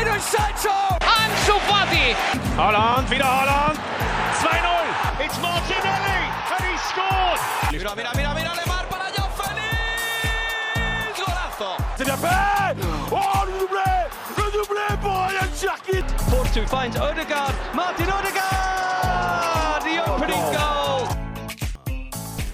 Jadon Sancho! Ansu Fati! Holland, wieder Holland! 2-0! It's Martinelli! And he scored! Mira, mira, mira, mira, Lemar para Joao Félix! Golazo! C'est bien fait Oh, le doublé Le doublé pour Ryan Cherkit Force 2 finds Odegaard. Martin Odegaard! The opening goal!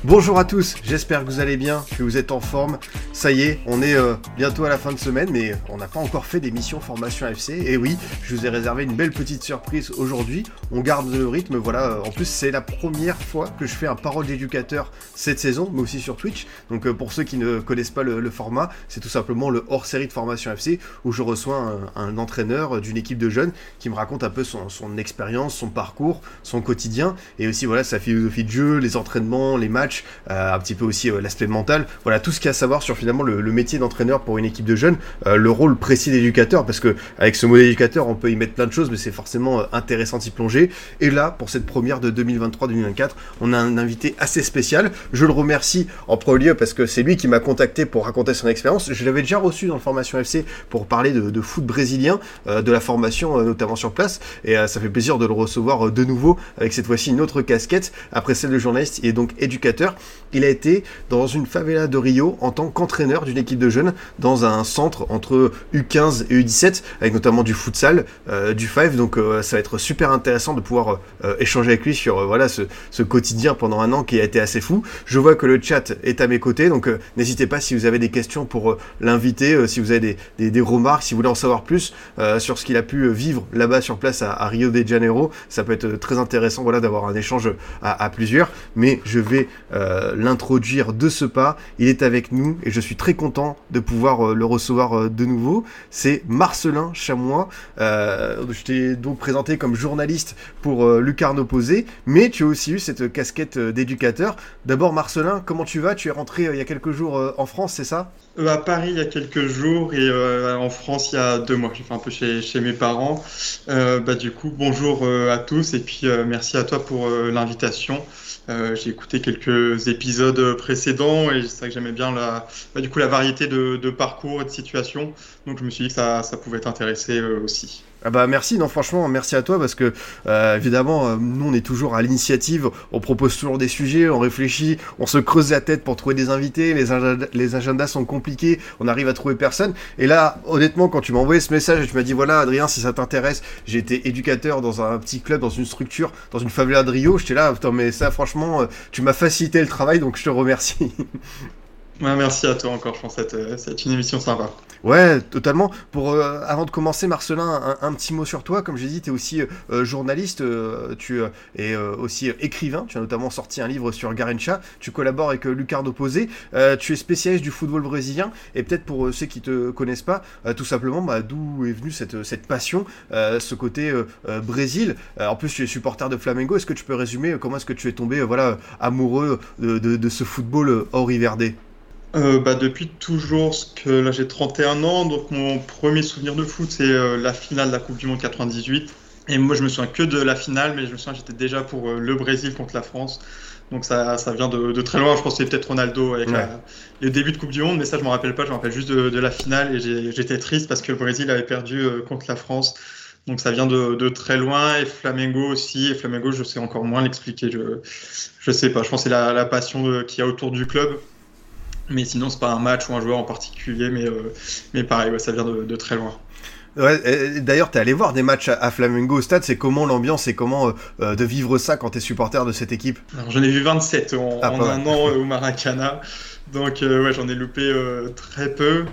Bonjour à tous, j'espère que vous allez bien, que vous êtes en forme. Ça y est, on est euh, bientôt à la fin de semaine, mais on n'a pas encore fait d'émission formation FC. Et oui, je vous ai réservé une belle petite surprise aujourd'hui. On garde le rythme, voilà. euh, En plus, c'est la première fois que je fais un parole d'éducateur cette saison, mais aussi sur Twitch. Donc euh, pour ceux qui ne connaissent pas le, format, c'est tout simplement le hors-série de formation FC où je reçois un, entraîneur d'une équipe de jeunes qui me raconte un peu son, expérience, son parcours, son quotidien, et aussi voilà sa philosophie de jeu, les entraînements, les matchs, un petit peu aussi l'aspect mental, voilà tout ce qu'il y a à savoir sur finalement le, métier d'entraîneur pour une équipe de jeunes, euh, le rôle précis d'éducateur, parce que avec ce mot d'éducateur, on peut y mettre plein de choses, mais c'est forcément euh, intéressant d'y plonger. Et là, pour cette première de 2023-2024, on a un invité assez spécial. Je le remercie en premier lieu parce que c'est lui qui m'a contacté pour raconter son expérience. Je l'avais déjà reçu dans le formation FC pour parler de, foot brésilien, euh, de la formation notamment sur place, et ça fait plaisir de le recevoir de nouveau avec cette fois-ci une autre casquette après celle de journaliste. Il est donc éducateur. Il a été dans une favela de Rio en tant qu'entraîneur d'une équipe de jeunes dans un centre entre U15 et U17 avec notamment du futsal, euh, du five. Donc euh, ça va être super intéressant de pouvoir euh, échanger avec lui sur euh, voilà ce, quotidien pendant un an qui a été assez fou. Je vois que le chat est à mes côtés, donc n'hésitez pas si vous avez des questions pour l'inviter, si vous avez des, remarques, si vous voulez en savoir plus sur ce qu'il a pu vivre là-bas sur place à, Rio de Janeiro. Ça peut être très intéressant voilà d'avoir un échange à, à plusieurs. Mais je vais l'introduire de ce pas. Il est avec nous et je suis très content de pouvoir euh, le recevoir euh, de nouveau. C'est Marcelin Chamois. Euh, je t'ai donc présenté comme journaliste pour Lucarne Opposé, mais tu as aussi eu cette casquette d'éducateur. D'abord, Marcelin, comment tu vas? Tu es rentré il y a quelques jours en France, c'est ça? À Paris il y a quelques jours et euh, en France il y a deux mois. J'ai fait un peu chez, chez mes parents. Euh, bah, du coup, bonjour euh, à tous et puis euh, merci à toi pour euh, l'invitation. Euh, j'ai écouté quelques épisodes précédents et c'est vrai que j'aimais bien la, bah, du coup, la variété de, de parcours et de situations. Donc je me suis dit que ça, ça pouvait t'intéresser euh, aussi. Ah bah merci, non franchement merci à toi parce que euh, évidemment euh, nous on est toujours à l'initiative, on propose toujours des sujets, on réfléchit, on se creuse la tête pour trouver des invités, les, agenda- les agendas sont compliqués, on arrive à trouver personne. Et là honnêtement quand tu m'as envoyé ce message et tu m'as dit voilà Adrien si ça t'intéresse, j'ai été éducateur dans un petit club, dans une structure, dans une favela de Rio, j'étais là, putain mais ça franchement euh, tu m'as facilité le travail donc je te remercie. Merci à toi encore, je pense que c'est une émission sympa. Ouais, totalement. Pour euh, avant de commencer, Marcelin, un, petit mot sur toi. Comme j'ai dit, tu es aussi euh, journaliste, euh, tu euh, es euh, aussi écrivain. Tu as notamment sorti un livre sur Garencha. Tu collabores avec euh, Lucarne Opposé. Euh, tu es spécialiste du football brésilien. Et peut-être pour euh, ceux qui te connaissent pas, euh, tout simplement, bah, d'où est venue cette, cette passion, euh, ce côté euh, euh, Brésil. Euh, en plus, tu es supporter de Flamengo. Est-ce que tu peux résumer euh, comment est-ce que tu es tombé, euh, voilà, amoureux de, de, de ce football euh, hors Riverde Euh, bah, depuis toujours, parce que là j'ai 31 ans, donc mon premier souvenir de foot c'est euh, la finale de la Coupe du Monde 98. Et moi je me souviens que de la finale, mais je me souviens j'étais déjà pour euh, le Brésil contre la France. Donc ça, ça vient de, de très loin, je pense que c'est peut-être Ronaldo avec Ouais. la- le début de Coupe du Monde, mais ça je me rappelle pas, je me rappelle juste de, de la finale et j'étais triste parce que le Brésil avait perdu euh, contre la France. Donc ça vient de, de très loin et Flamengo aussi. Et Flamengo, je sais encore moins l'expliquer. Je, je sais pas. Je pense que c'est la, la passion qu'il y a autour du club. Mais sinon, c'est pas un match ou un joueur en particulier. Mais, euh, mais pareil, ouais, ça vient de, de très loin. Ouais, D'ailleurs, t'es allé voir des matchs à, Flamengo au stade. C'est comment l'ambiance et comment euh, euh, de vivre ça quand t'es supporter de cette équipe? J'en ai vu 27 en, Ah, en un mal. an euh, au Maracana. Donc, euh, ouais, j'en ai loupé très peu.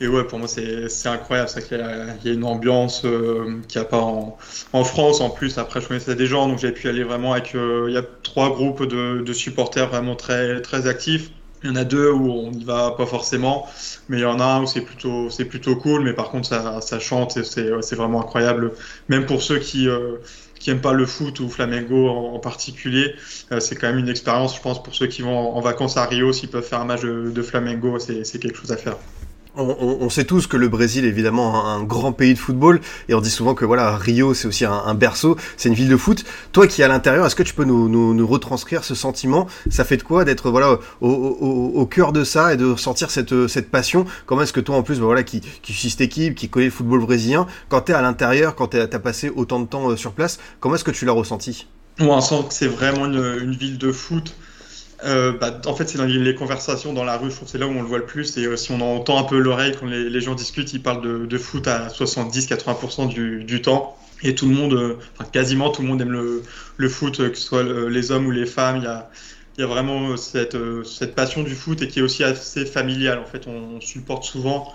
Et ouais, pour moi, c'est incroyable. C'est qu'il y, a- il y a une ambiance qu'il n'y a pas en, en France. En plus, après, je connaissais des gens, donc j'ai pu aller vraiment avec. il y a trois groupes de, de supporters vraiment très, très actifs. Il y en a deux où on n'y va pas forcément, mais il y en a un où c'est plutôt, c'est plutôt cool. Mais par contre, ça, ça chante et c'est vraiment incroyable. Même pour ceux qui, euh, qui aiment pas le foot ou Flamengo en, particulier, euh, c'est quand même une expérience, je pense, pour ceux qui vont en, vacances à Rio, s'ils peuvent faire un match de, de Flamengo, c'est quelque chose à faire. On, sait tous que le Brésil est évidemment un, grand pays de football et on dit souvent que voilà Rio c'est aussi un, berceau, c'est une ville de foot. Toi qui es à l'intérieur, est-ce que tu peux nous, retranscrire ce sentiment? Ça fait de quoi d'être voilà au, cœur de ça et de ressentir cette, cette passion? Comment est-ce que toi en plus bah, voilà qui, qui suis cette équipe, qui connaît le football brésilien, quand tu es à l'intérieur, quand tu as passé autant de temps euh, sur place, comment est-ce que tu l'as ressenti? On sent que c'est vraiment une ville de foot. Euh, bah, en fait, c'est dans les conversations dans la rue, je trouve c'est là où on le voit le plus. Et euh, si on entend un peu l'oreille quand les, gens discutent, ils parlent de, foot à 70-80% du, temps. Et tout le monde, euh, enfin, quasiment tout le monde aime le, foot, que ce soit les hommes ou les femmes. Il y a, vraiment cette, passion du foot et qui est aussi assez familiale. En fait, on, supporte souvent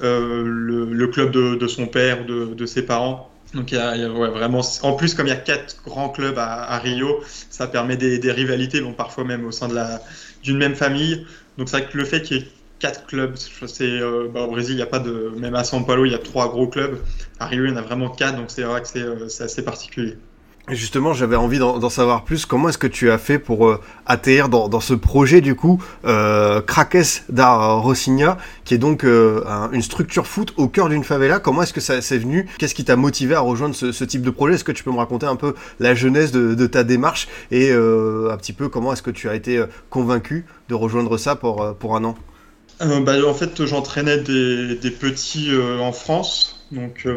le, club de, son père ou de ses parents. Donc il y a, ouais, vraiment, en plus comme il y a quatre grands clubs à, Rio, ça permet des, rivalités, bon parfois même au sein de la d'une même famille. Donc c'est que le fait qu'il y ait quatre clubs, c'est euh, bah, au Brésil il n'y a pas de, même à São Paulo il y a trois gros clubs, à Rio il y en a vraiment quatre, donc c'est vrai que c'est euh, assez particulier. Justement, j'avais envie d'en savoir plus. Comment est-ce que tu as fait pour euh, atterrir dans, ce projet du coup, euh, da Rocinha, qui est donc euh, une structure foot au cœur d'une favela? Comment est-ce que ça s'est venu? Qu'est-ce qui t'a motivé à rejoindre ce, type de projet? Est-ce que tu peux me raconter un peu la genèse de, ta démarche? Et un petit peu comment est-ce que tu as été convaincu de rejoindre ça pour, pour un an? Bah, En fait, j'entraînais des, des, petits en France, donc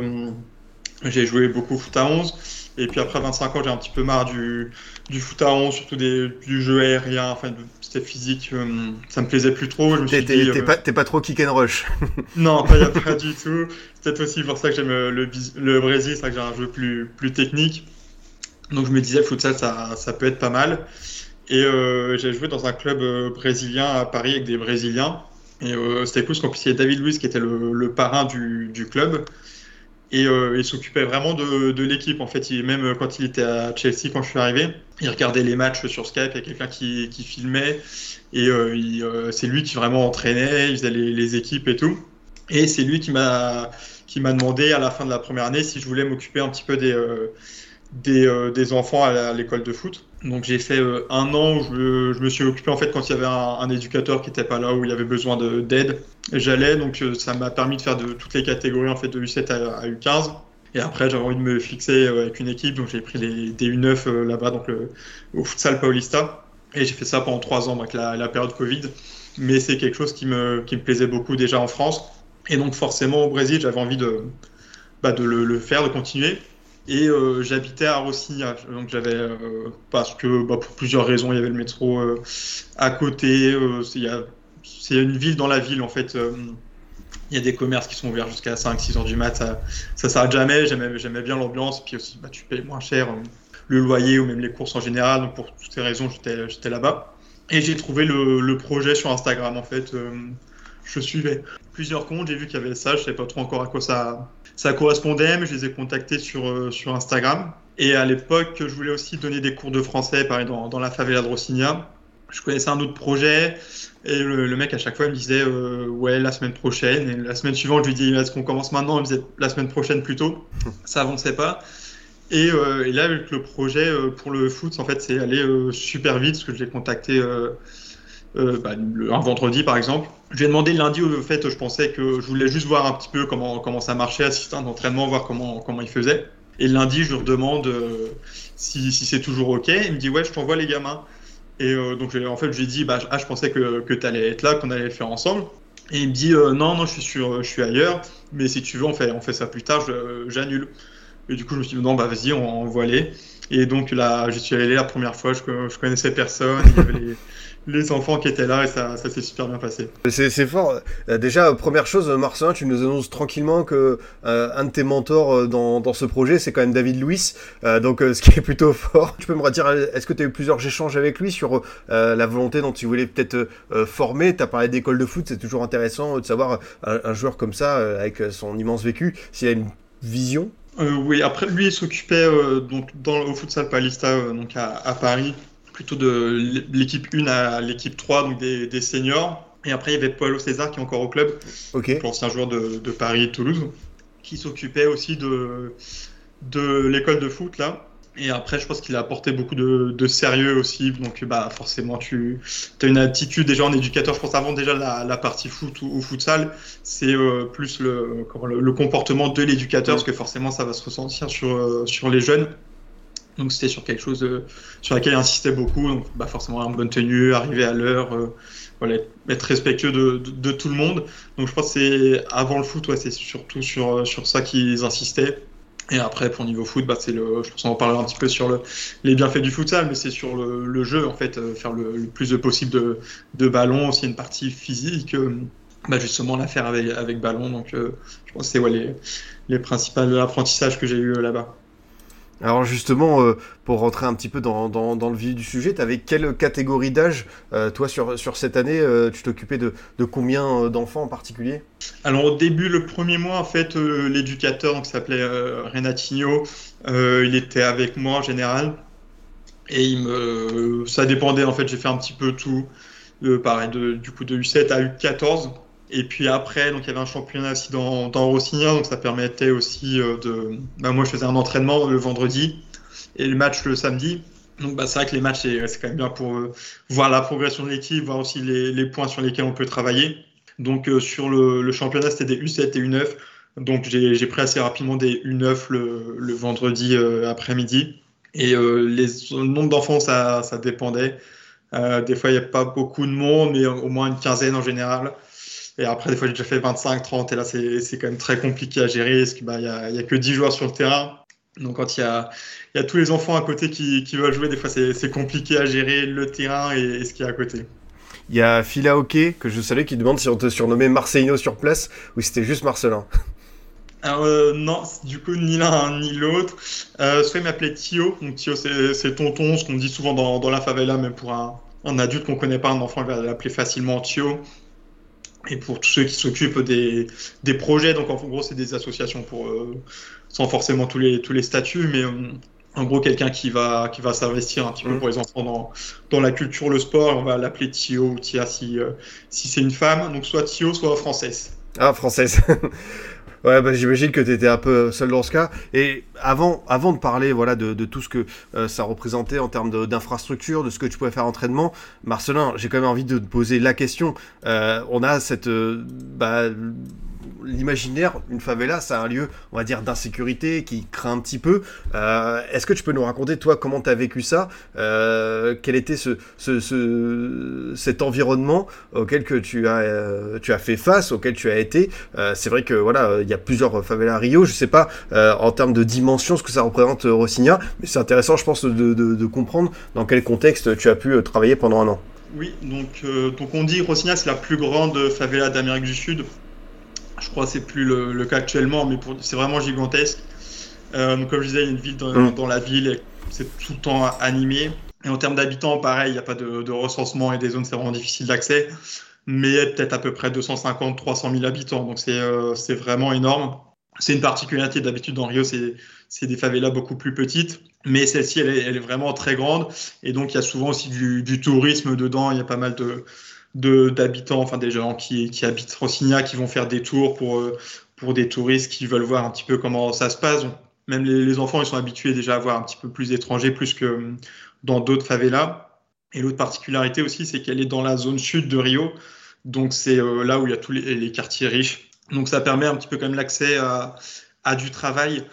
j'ai joué beaucoup foot à 11. Et puis après 25 ans, j'ai un petit peu marre du, du foot à 11, surtout des, du jeu aérien, enfin, c'était physique, euh, ça me plaisait plus trop. T'es euh, pas, pas, trop kick and rush Non, pas, pas du tout. C'est peut-être aussi pour ça que j'aime le, le Brésil, c'est vrai que j'ai un jeu plus, plus technique. Donc je me disais, futsal, ça, ça peut être pas mal. Et euh, j'ai joué dans un club brésilien à Paris avec des Brésiliens. Et c'était cool parce qu'en plus, il y a David Luiz qui était le, le parrain du, du club. Et euh, il s'occupait vraiment de, l'équipe. En fait, même quand il était à Chelsea, quand je suis arrivé, il regardait les matchs sur Skype. Il y a quelqu'un qui, filmait. Et euh, euh, c'est lui qui vraiment entraînait. Il faisait les, équipes et tout. Et c'est lui qui m'a demandé à la fin de la première année si je voulais m'occuper un petit peu des, des enfants à l'école de foot. Donc j'ai fait un an où je, me suis occupé en fait quand il y avait un, éducateur qui n'était pas là, où il y avait besoin d'aide j'allais, donc euh, ça m'a permis de faire de toutes les catégories en fait de U7 à, U15. Et après, j'avais envie de me fixer euh, avec une équipe, donc j'ai pris les DU9 euh, là-bas, donc au Futsal Paulista. Et j'ai fait ça pendant trois ans, avec la, période Covid. Mais c'est quelque chose qui me, plaisait beaucoup déjà en France. Et donc forcément au Brésil, j'avais envie de, bah, de le, faire, de continuer. Et euh, j'habitais à Rocinha, donc j'avais euh, parce que bah, pour plusieurs raisons, il y avait le métro euh, à côté. c'est une ville dans la ville en fait. Il y a des commerces qui sont ouverts jusqu'à 5-6 heures du mat, ça, ça s'arrête jamais. J'aimais bien l'ambiance, puis aussi bah, tu payes moins cher le loyer ou même les courses en général. Donc pour toutes ces raisons, j'étais là-bas. Et j'ai trouvé le, projet sur Instagram en fait. Je suivais plusieurs comptes, j'ai vu qu'il y avait ça, je savais pas trop encore à quoi ça, ça correspondait, mais je les ai contactés sur, sur Instagram. Et à l'époque, je voulais aussi donner des cours de français, pareil, dans, dans la favela de Rocinha. Je connaissais un autre projet, et le, mec, à chaque fois, il me disait euh, Ouais, la semaine prochaine. Et la semaine suivante, je lui dis Est-ce qu'on commence maintenant? Il me disait La semaine prochaine plutôt. Ça avançait pas. Et, euh, et là, avec le projet euh, pour le foot, en fait, c'est allé super vite parce que je l'ai contacté bah, un vendredi, par exemple. Je lui ai demandé lundi, au fait, je pensais que je voulais juste voir un petit peu comment, comment ça marchait, assister à un entraînement, voir comment, comment il faisait. Et lundi, je lui redemande si, si c'est toujours OK. Il me dit Ouais, je t'envoie les gamins. Et euh, donc, en fait, j'ai dit, bah, ah, je pensais que, que tu allais être là, qu'on allait le faire ensemble. Et il me dit, euh, non, non, je suis, sur, je suis ailleurs, mais si tu veux, on fait, on fait ça plus tard, j'annule. Et du coup, je me suis dit, non, bah, vas-y, on, on va aller. Et donc, là, je suis allé la première fois, je, je connaissais personne, il y avait les, les enfants qui étaient là et ça, ça s'est super bien passé. C'est fort. Euh, déjà, première chose, Marcelin, tu nous annonces tranquillement que euh, un de tes mentors euh, dans, dans ce projet, c'est quand même David Louis, donc ce qui est plutôt fort. Tu peux me dire, est-ce que tu as eu plusieurs échanges avec lui sur la volonté dont tu voulais peut-être former? Tu as parlé d'école de foot, c'est toujours intéressant de savoir un, joueur comme ça, avec son immense vécu, s'il a une vision oui, après lui il s'occupait donc dans au futsal Palista donc à, à Paris plutôt de l'équipe 1 à l'équipe 3, donc des, des, seniors. Et après, il y avait Paulo César qui est encore au club, okay. l'ancien joueur de, de, Paris et Toulouse, qui s'occupait aussi de, de l'école de foot là. Et après, je pense qu'il a apporté beaucoup de, de, sérieux aussi. Donc, bah, forcément, tu as une attitude déjà en éducateur. Je pense avant déjà la, la partie foot ou, ou futsal, c'est euh, plus le, le, le, comportement de l'éducateur, parce que forcément, ça va se ressentir sur, euh, sur les jeunes. Donc, c'était sur quelque chose sur laquelle il insistait beaucoup. Donc, bah, forcément, en bonne tenue, arriver à l'heure, euh, voilà, être respectueux de, de, tout le monde. Donc, je pense que c'est avant le foot, c'est surtout sur, sur ça qu'ils insistaient. Et après, pour niveau foot, bah, c'est le, je pense qu'on en parlera un petit peu sur le, les bienfaits du futsal, mais c'est sur le, jeu, en fait, euh, faire le, plus de possible de, de ballons, aussi une partie physique, euh, bah, justement la faire avec, avec ballon. Donc, euh, je pense que c'est ouais, les, les principaux apprentissages que j'ai eu là-bas. Alors justement, euh, pour rentrer un petit peu dans, le vif du sujet, tu avais quelle catégorie d'âge, euh, toi, sur, cette année euh, Tu t'occupais de, combien d'enfants en particulier? Alors au début, le premier mois, en fait, l'éducateur, qui s'appelait Renatinho, il était avec moi en général. Et il me... ça dépendait, en fait, j'ai fait un petit peu tout. pareil, du coup, de U7 à U14. Et puis après, donc il y avait un championnat aussi dans, Rossignol, donc ça permettait aussi de. Bah, moi, je faisais un entraînement le vendredi et le match le samedi. Donc bah, c'est vrai que les matchs, c'est quand même bien pour euh, voir la progression de l'équipe, voir aussi les, points sur lesquels on peut travailler. Donc euh, sur le, championnat, c'était des U7 et U9. Donc j'ai pris assez rapidement des U9 le, vendredi euh, après-midi. Et le nombre d'enfants, ça, ça dépendait. des fois, il n'y a pas beaucoup de monde, mais au moins une quinzaine en général. Et après, des fois, j'ai déjà fait 25, 30, et là, c'est quand même très compliqué à gérer, parce qu'il bah, n'y a, y a, que 10 joueurs sur le terrain. Donc, quand il y a, y a tous les enfants à côté qui, qui veulent jouer, des fois, c'est compliqué à gérer le terrain et, et ce qu'il y a à côté. Il y a Phila Hockey, que je savais, qui demande si on te surnommait Marcelino sur place, ou si c'était juste Marcelin. Alors, euh, non, du coup, ni l'un ni l'autre. Euh, soit il m'appelait Thio, donc Thio, c'est tonton, ce qu'on dit souvent dans, dans la favela, même pour un, un adulte qu'on connaît pas, un enfant, il va l'appeler facilement Thio et pour tous ceux qui s'occupent des, des projets. Donc en gros, c'est des associations pour euh, sans forcément tous les tous les statuts, mais euh, en gros quelqu'un qui va qui va s'investir un petit mmh. peu pour les enfants dans dans la culture, le sport. On va l'appeler Tio ou Tia si euh, si c'est une femme. Donc soit Tio, soit française. Ah française. Ouais, bah, j'imagine que tu étais un peu seul dans ce cas. Et avant, avant de parler voilà, de, de tout ce que euh, ça représentait en termes d'infrastructure, de, ce que tu pouvais faire entraînement, Marcelin, j'ai quand même envie de te poser la question. Euh, on a cette. Euh, bah, l'imaginaire, une favela, c'est un lieu, on va dire, d'insécurité qui craint un petit peu. Euh, Est-ce que tu peux nous raconter, toi, comment tu as vécu ça euh, Quel était ce, ce, ce, cet environnement auquel que tu as, euh, tu as fait face, auquel tu as été? C'est vrai que voilà, il y a plusieurs favelas à Rio. Je sais pas en termes de dimension ce que ça représente Rossigna, mais c'est intéressant, je pense, de, comprendre dans quel contexte tu as pu travailler pendant un an. Oui, donc, donc on dit Rossigna, c'est la plus grande favela d'Amérique du Sud. Je crois que c'est plus le, le, cas actuellement, mais c'est vraiment gigantesque. Euh, donc comme je disais, il y a une ville dans, mmh. dans la ville, c'est tout le temps animé. Et en termes d'habitants, pareil, il n'y a pas de, de, recensement et des zones, c'est vraiment difficile d'accès. Mais peut-être à peu près 250-300 000 habitants, donc c'est euh, vraiment énorme. C'est une particularité d'habitude dans Rio, c'est des favelas beaucoup plus petites, mais celle-ci, elle, elle, est vraiment très grande. Et donc, il y a souvent aussi du, du tourisme dedans. Il y a pas mal de, d'habitants, enfin des gens qui, qui habitent Rossigna, qui vont faire des tours pour, pour des touristes qui veulent voir un petit peu comment ça se passe. Même les, les, enfants, ils sont habitués déjà à voir un petit peu plus d'étrangers, plus que dans d'autres favelas. Et l'autre particularité aussi, c'est qu'elle est dans la zone sud de Rio. Donc c'est euh, là où il y a tous les, les, quartiers riches. Donc ça permet un petit peu quand même l'accès à, à, du travail,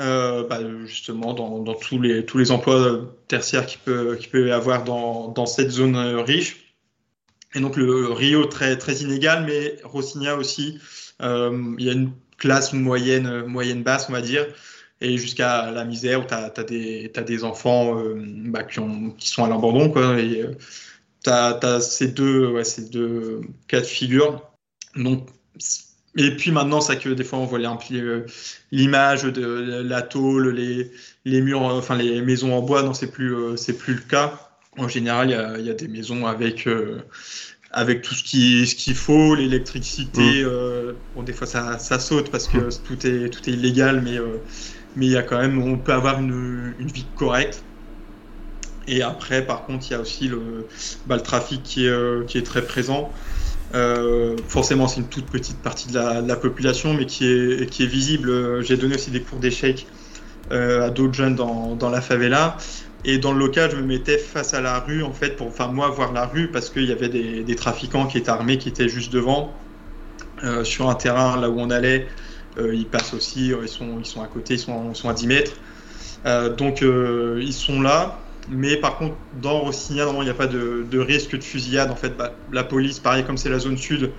euh, bah, justement dans, dans, tous, les, tous les emplois tertiaires qu'il peut, qu peut y avoir dans, dans cette zone riche. Et donc le Rio très très inégal, mais Rossigna aussi, euh, il y a une classe moyenne moyenne basse, on va dire, et jusqu'à la misère où tu as, as, as des enfants euh, bah, qui ont qui sont à l'abandon. Et euh, tu as, ces deux ces deux cas de figure. Donc et puis maintenant, ça que des fois on voit l'image de la tôle, les, les murs, enfin les maisons en bois, non c'est plus c'est plus le cas en général, il y a, y a, des maisons avec, euh, avec tout ce qu'il ce qu'il faut, l'électricité. Mmh. Euh, bon, des fois, ça, ça saute parce que mmh. tout, est, tout est illégal, mais, euh, mais il y a quand même, on peut avoir une, une vie correcte. Et après, par contre, il y a aussi le, bah, le trafic qui est, qui est très présent. Euh, forcément, c'est une toute petite partie de la, de la, population, mais qui est, qui est visible. J'ai donné aussi des cours d'échecs à d'autres jeunes dans, dans, la favela. Et dans le local, je me mettais face à la rue, en fait, pour, enfin, moi, voir la rue, parce qu'il y avait des, trafiquants qui étaient armés, qui étaient juste devant, sur un terrain là où on allait. ils passent aussi, ils sont, ils sont à côté, ils sont, à 10 mètres. donc, ils sont là. Mais par contre, dans Rossignol, normalement, il n'y a pas de, risque de fusillade. En fait, bah, la police, pareil, comme c'est la zone sud,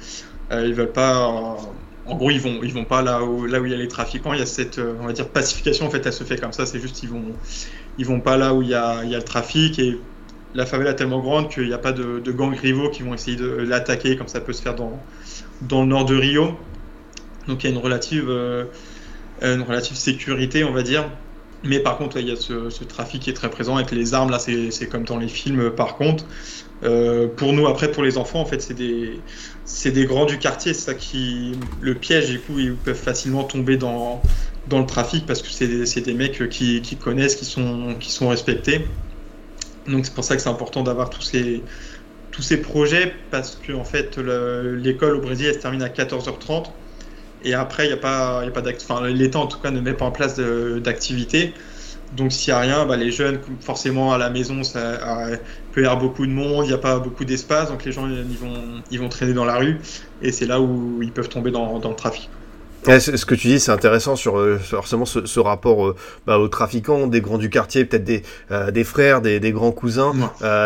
euh, ils veulent pas. Euh, en gros, ils vont, ils vont pas là où, là où il y a les trafiquants. Il y a cette, euh, on va dire, pacification. En fait, elle se fait comme ça. C'est juste, ils vont, ils vont pas là où il y a, le trafic. Et la favela est tellement grande qu'il n'y a pas de, gangs rivaux qui vont essayer de l'attaquer, comme ça peut se faire dans, dans le nord de Rio. Donc, il y a une relative, une relative sécurité, on va dire. Mais par contre, il y a ce, trafic qui est très présent avec les armes. Là, c'est comme dans les films. Par contre, euh, pour nous, après, pour les enfants, en fait, c'est des, des grands du quartier. C'est ça qui, le piège. Du coup, ils peuvent facilement tomber dans, dans le trafic parce que c'est des, mecs qui, qui, connaissent, qui sont, respectés. Donc, c'est pour ça que c'est important d'avoir tous ces, projets parce que, en fait, l'école au Brésil, elle se termine à 14h30. Et après, il a pas, pas enfin, l'État en tout cas ne met pas en place d'activité. Donc s'il n'y a rien, bah, les jeunes, forcément à la maison, ça peut y avoir beaucoup de monde, il n'y a pas beaucoup d'espace, donc les gens ils vont, ils vont traîner dans la rue, et c'est là où ils peuvent tomber dans le trafic. Ce que tu dis, c'est intéressant sur euh, forcément ce, ce rapport euh, bah, aux trafiquants, des grands du quartier, peut-être des, euh, des frères, des, des grands cousins,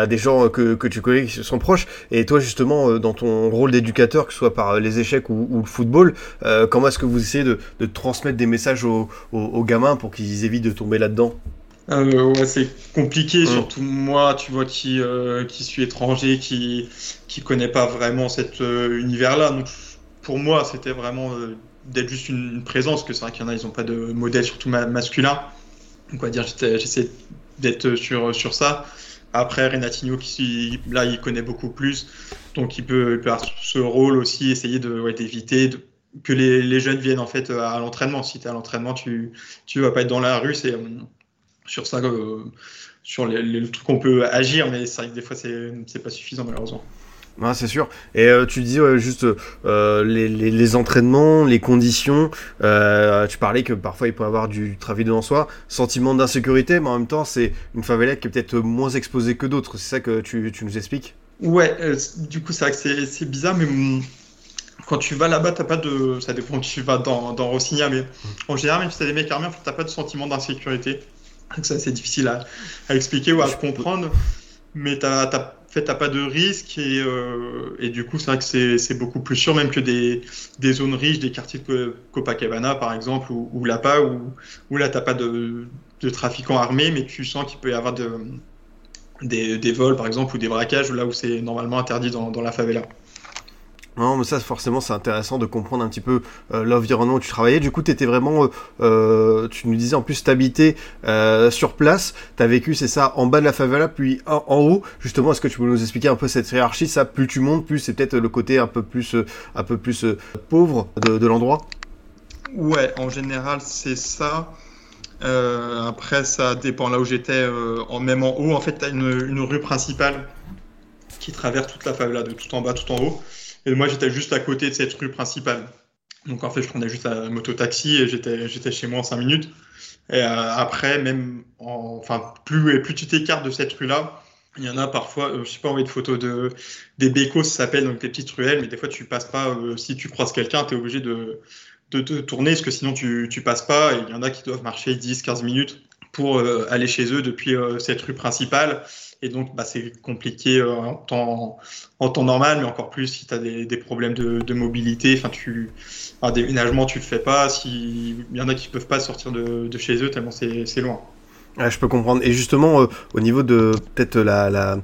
des gens que, que tu connais qui sont proches. Et toi, justement, dans ton rôle d'éducateur, que ce soit par les échecs ou, ou le football, comment est-ce que vous essayez de, de transmettre des messages aux, aux, aux gamins pour qu'ils évitent de tomber là-dedans? Euh, ouais, c'est compliqué, mmh. surtout moi, tu vois, qui, euh, qui suis étranger, qui qui connaît pas vraiment cet euh, univers-là. Donc, pour moi, c'était vraiment d'être juste une, présence, que c'est vrai qu'il y en a, ils n'ont pas de modèle, surtout ma masculin. Donc, on va dire, j'essaie d'être sur, sur ça. Après, Renatinho, qui là, il connaît beaucoup plus, donc il peut, il peut avoir ce rôle aussi, essayer d'éviter que les, les, jeunes viennent en fait à l'entraînement. Si tu es à l'entraînement, tu tu vas pas être dans la rue, c'est sur ça, euh, sur les trucs qu'on peut agir, mais c'est vrai que des fois c'est pas suffisant malheureusement. Ouais, c'est sûr. Et euh, tu dis ouais, juste euh, les, les, les, entraînements, les conditions. Euh, tu parlais que parfois il peut y avoir du travail devant soi, sentiment d'insécurité, mais en même temps c'est une favela qui est peut-être moins exposée que d'autres. C'est ça que tu, tu, nous expliques? Ouais, du coup c'est vrai que c'est bizarre, mais quand tu vas là-bas, t'as pas de. Ça dépend où tu vas dans, dans Rossignol, mais en général, même si t'as des mecs armés, t'as pas de sentiment d'insécurité. Ça, c'est difficile à, à, expliquer ou à comprendre. Mais t'as, fait, t'as pas de risque et, euh, du coup, c'est beaucoup plus sûr, même que des, zones riches, des quartiers de Copacabana, par exemple, ou, ou là-bas, où, là, t'as pas de, trafiquants armés, mais tu sens qu'il peut y avoir de, des, vols, par exemple, ou des braquages, là où c'est normalement interdit dans la favela. Non, mais ça, forcément, c'est intéressant de comprendre un petit peu euh, l'environnement où tu travaillais. Du coup, tu étais vraiment. Euh, euh, tu nous disais en plus, t'habitais euh, sur place. Tu as vécu, c'est ça, en bas de la favela, puis en, haut. Justement, est-ce que tu peux nous expliquer un peu cette hiérarchie? Ça, plus tu montes, plus c'est peut-être le côté un peu plus, un peu plus pauvre de, l'endroit? Ouais, en général, c'est ça. après, ça dépend là où j'étais, même en haut. En fait, tu as une rue principale qui traverse toute la favela, de tout en bas, tout en haut. Et moi, j'étais juste à côté de cette rue principale. Donc, en fait, je prenais juste un moto-taxi et j'étais, chez moi en 5 minutes. Et euh, après, même, en, enfin, plus, plus tu t'écartes de cette rue-là, il y en a parfois, euh, je sais pas envoyé de photos de, des bécos, ça s'appelle, donc des petites ruelles, mais des fois, tu passes pas, euh, si tu croises quelqu'un, tu es obligé de, de te tourner, parce que sinon, tu, tu passes pas. Et il y en a qui doivent marcher 10, 15 minutes pour euh, aller chez eux depuis euh, cette rue principale. Et donc, bah, c'est compliqué euh, en, temps, normal, mais encore plus si tu as des, problèmes de, mobilité. Enfin, tu, un déménagement, tu le fais pas. Il y en a qui peuvent pas sortir de, chez eux tellement c'est loin. Je peux comprendre. Et justement, au niveau de peut-être la,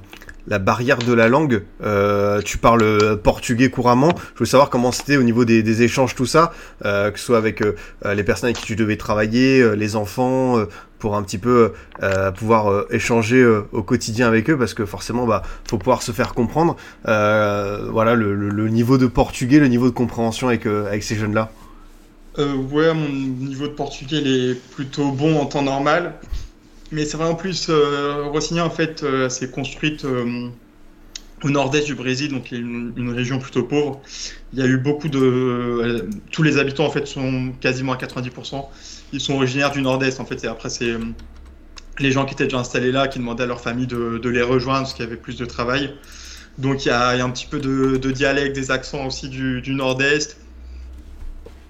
la, barrière de la langue, euh, tu parles portugais couramment. Je veux savoir comment c'était au niveau des, échanges, tout ça, euh, que ce soit avec euh, les personnes avec qui tu devais travailler, euh, les enfants, pour un petit peu euh, pouvoir euh, échanger euh, au quotidien avec eux parce que forcément bah faut pouvoir se faire comprendre. Voilà le, niveau de portugais le niveau de compréhension avec avec ces jeunes là ouais mon niveau de portugais il est plutôt bon en temps normal mais c'est vrai en plus Rossignol en fait s'est construite au nord-est du Brésil, donc une, une, région plutôt pauvre. Il y a eu beaucoup de. Euh, tous les habitants, en fait, sont quasiment à 90%. Ils sont originaires du nord-est, en fait. Et après, c'est euh, les gens qui étaient déjà installés là qui demandaient à leur famille de, de les rejoindre parce qu'il y avait plus de travail. Donc il y a, il y a un petit peu de, de, dialecte, des accents aussi du, du nord-est.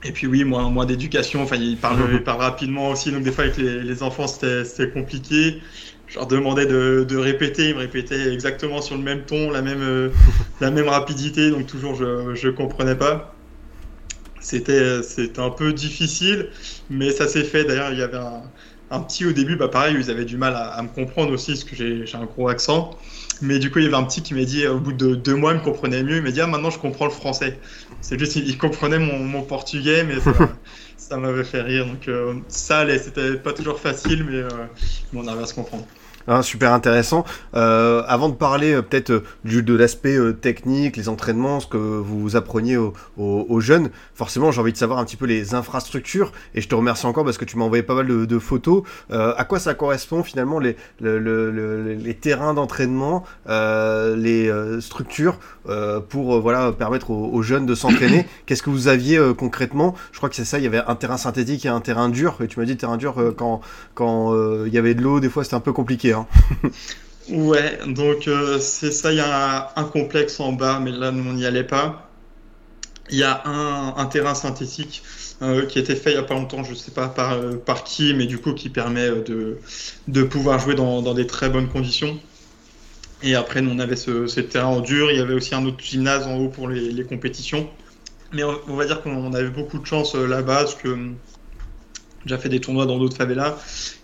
Et puis oui, moins, moins d'éducation. Enfin, ils parlent, ils parlent rapidement aussi. Donc des fois, avec les, les enfants, c'était compliqué je leur demandais de, de, répéter, ils me répétaient exactement sur le même ton, la même, euh, la même rapidité, donc toujours je ne comprenais pas. C'était un peu difficile, mais ça s'est fait. D'ailleurs, il y avait un, un, petit au début, bah pareil, ils avaient du mal à, à me comprendre aussi, parce que j'ai un gros accent. Mais du coup, il y avait un petit qui m'a dit, au bout de deux mois, il me comprenait mieux. Il m'a dit, ah, maintenant, je comprends le français. C'est juste, il, comprenait mon, mon, portugais, mais ça, m'avait fait rire. Donc, euh, ça allait. C'était pas toujours facile, mais, euh, mais on arrivait à se comprendre. Ah, super intéressant. Euh, avant de parler euh, peut-être euh, de l'aspect technique, les entraînements, ce que vous appreniez aux, jeunes, forcément j'ai envie de savoir un petit peu les infrastructures. Et je te remercie encore parce que tu m'as envoyé pas mal de, de photos. À quoi ça correspond finalement les, le, le, le, les terrains d'entraînement, les structures pour voilà permettre aux, aux jeunes de s'entraîner? Qu'est-ce que vous aviez concrètement? Je crois que c'est ça. Il y avait un terrain synthétique et un terrain dur. Et tu m'as dit terrain dur quand quand il y avait de l'eau, des fois c'était un peu compliqué. Hein. ouais, donc euh, c'est ça, il y a un, un, complexe en bas, mais là, on n'y allait pas. Il y a un, un terrain synthétique euh, qui a été fait il n'y a pas longtemps, je ne sais pas par, euh, par, qui, mais du coup qui permet de, de pouvoir jouer dans, dans, des très bonnes conditions. Et après, nous, on avait ce, ce, terrain en dur, il y avait aussi un autre gymnase en haut pour les, les compétitions. Mais on, on va dire qu'on avait beaucoup de chance euh, là-bas, parce que déjà fait des tournois dans d'autres favelas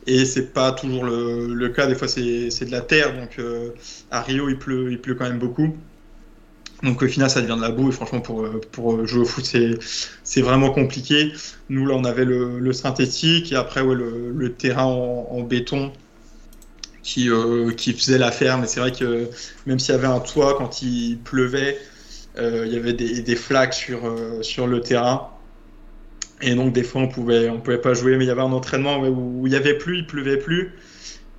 et c'est pas toujours le, cas. Des fois, c'est de la terre, donc euh, à Rio, il pleut, il pleut quand même beaucoup. Donc au final, ça devient de la boue et franchement, pour, pour jouer au foot, c'est vraiment compliqué. Nous, là, on avait le, le synthétique et après, ouais, le, le terrain en, en, béton qui, euh, qui faisait l'affaire. Mais c'est vrai que même s'il y avait un toit, quand il pleuvait, euh, il y avait des, des flaques sur, euh, sur le terrain. Et donc des fois on pouvait on pouvait pas jouer, mais il y avait un entraînement où il y avait plus, il pleuvait plus.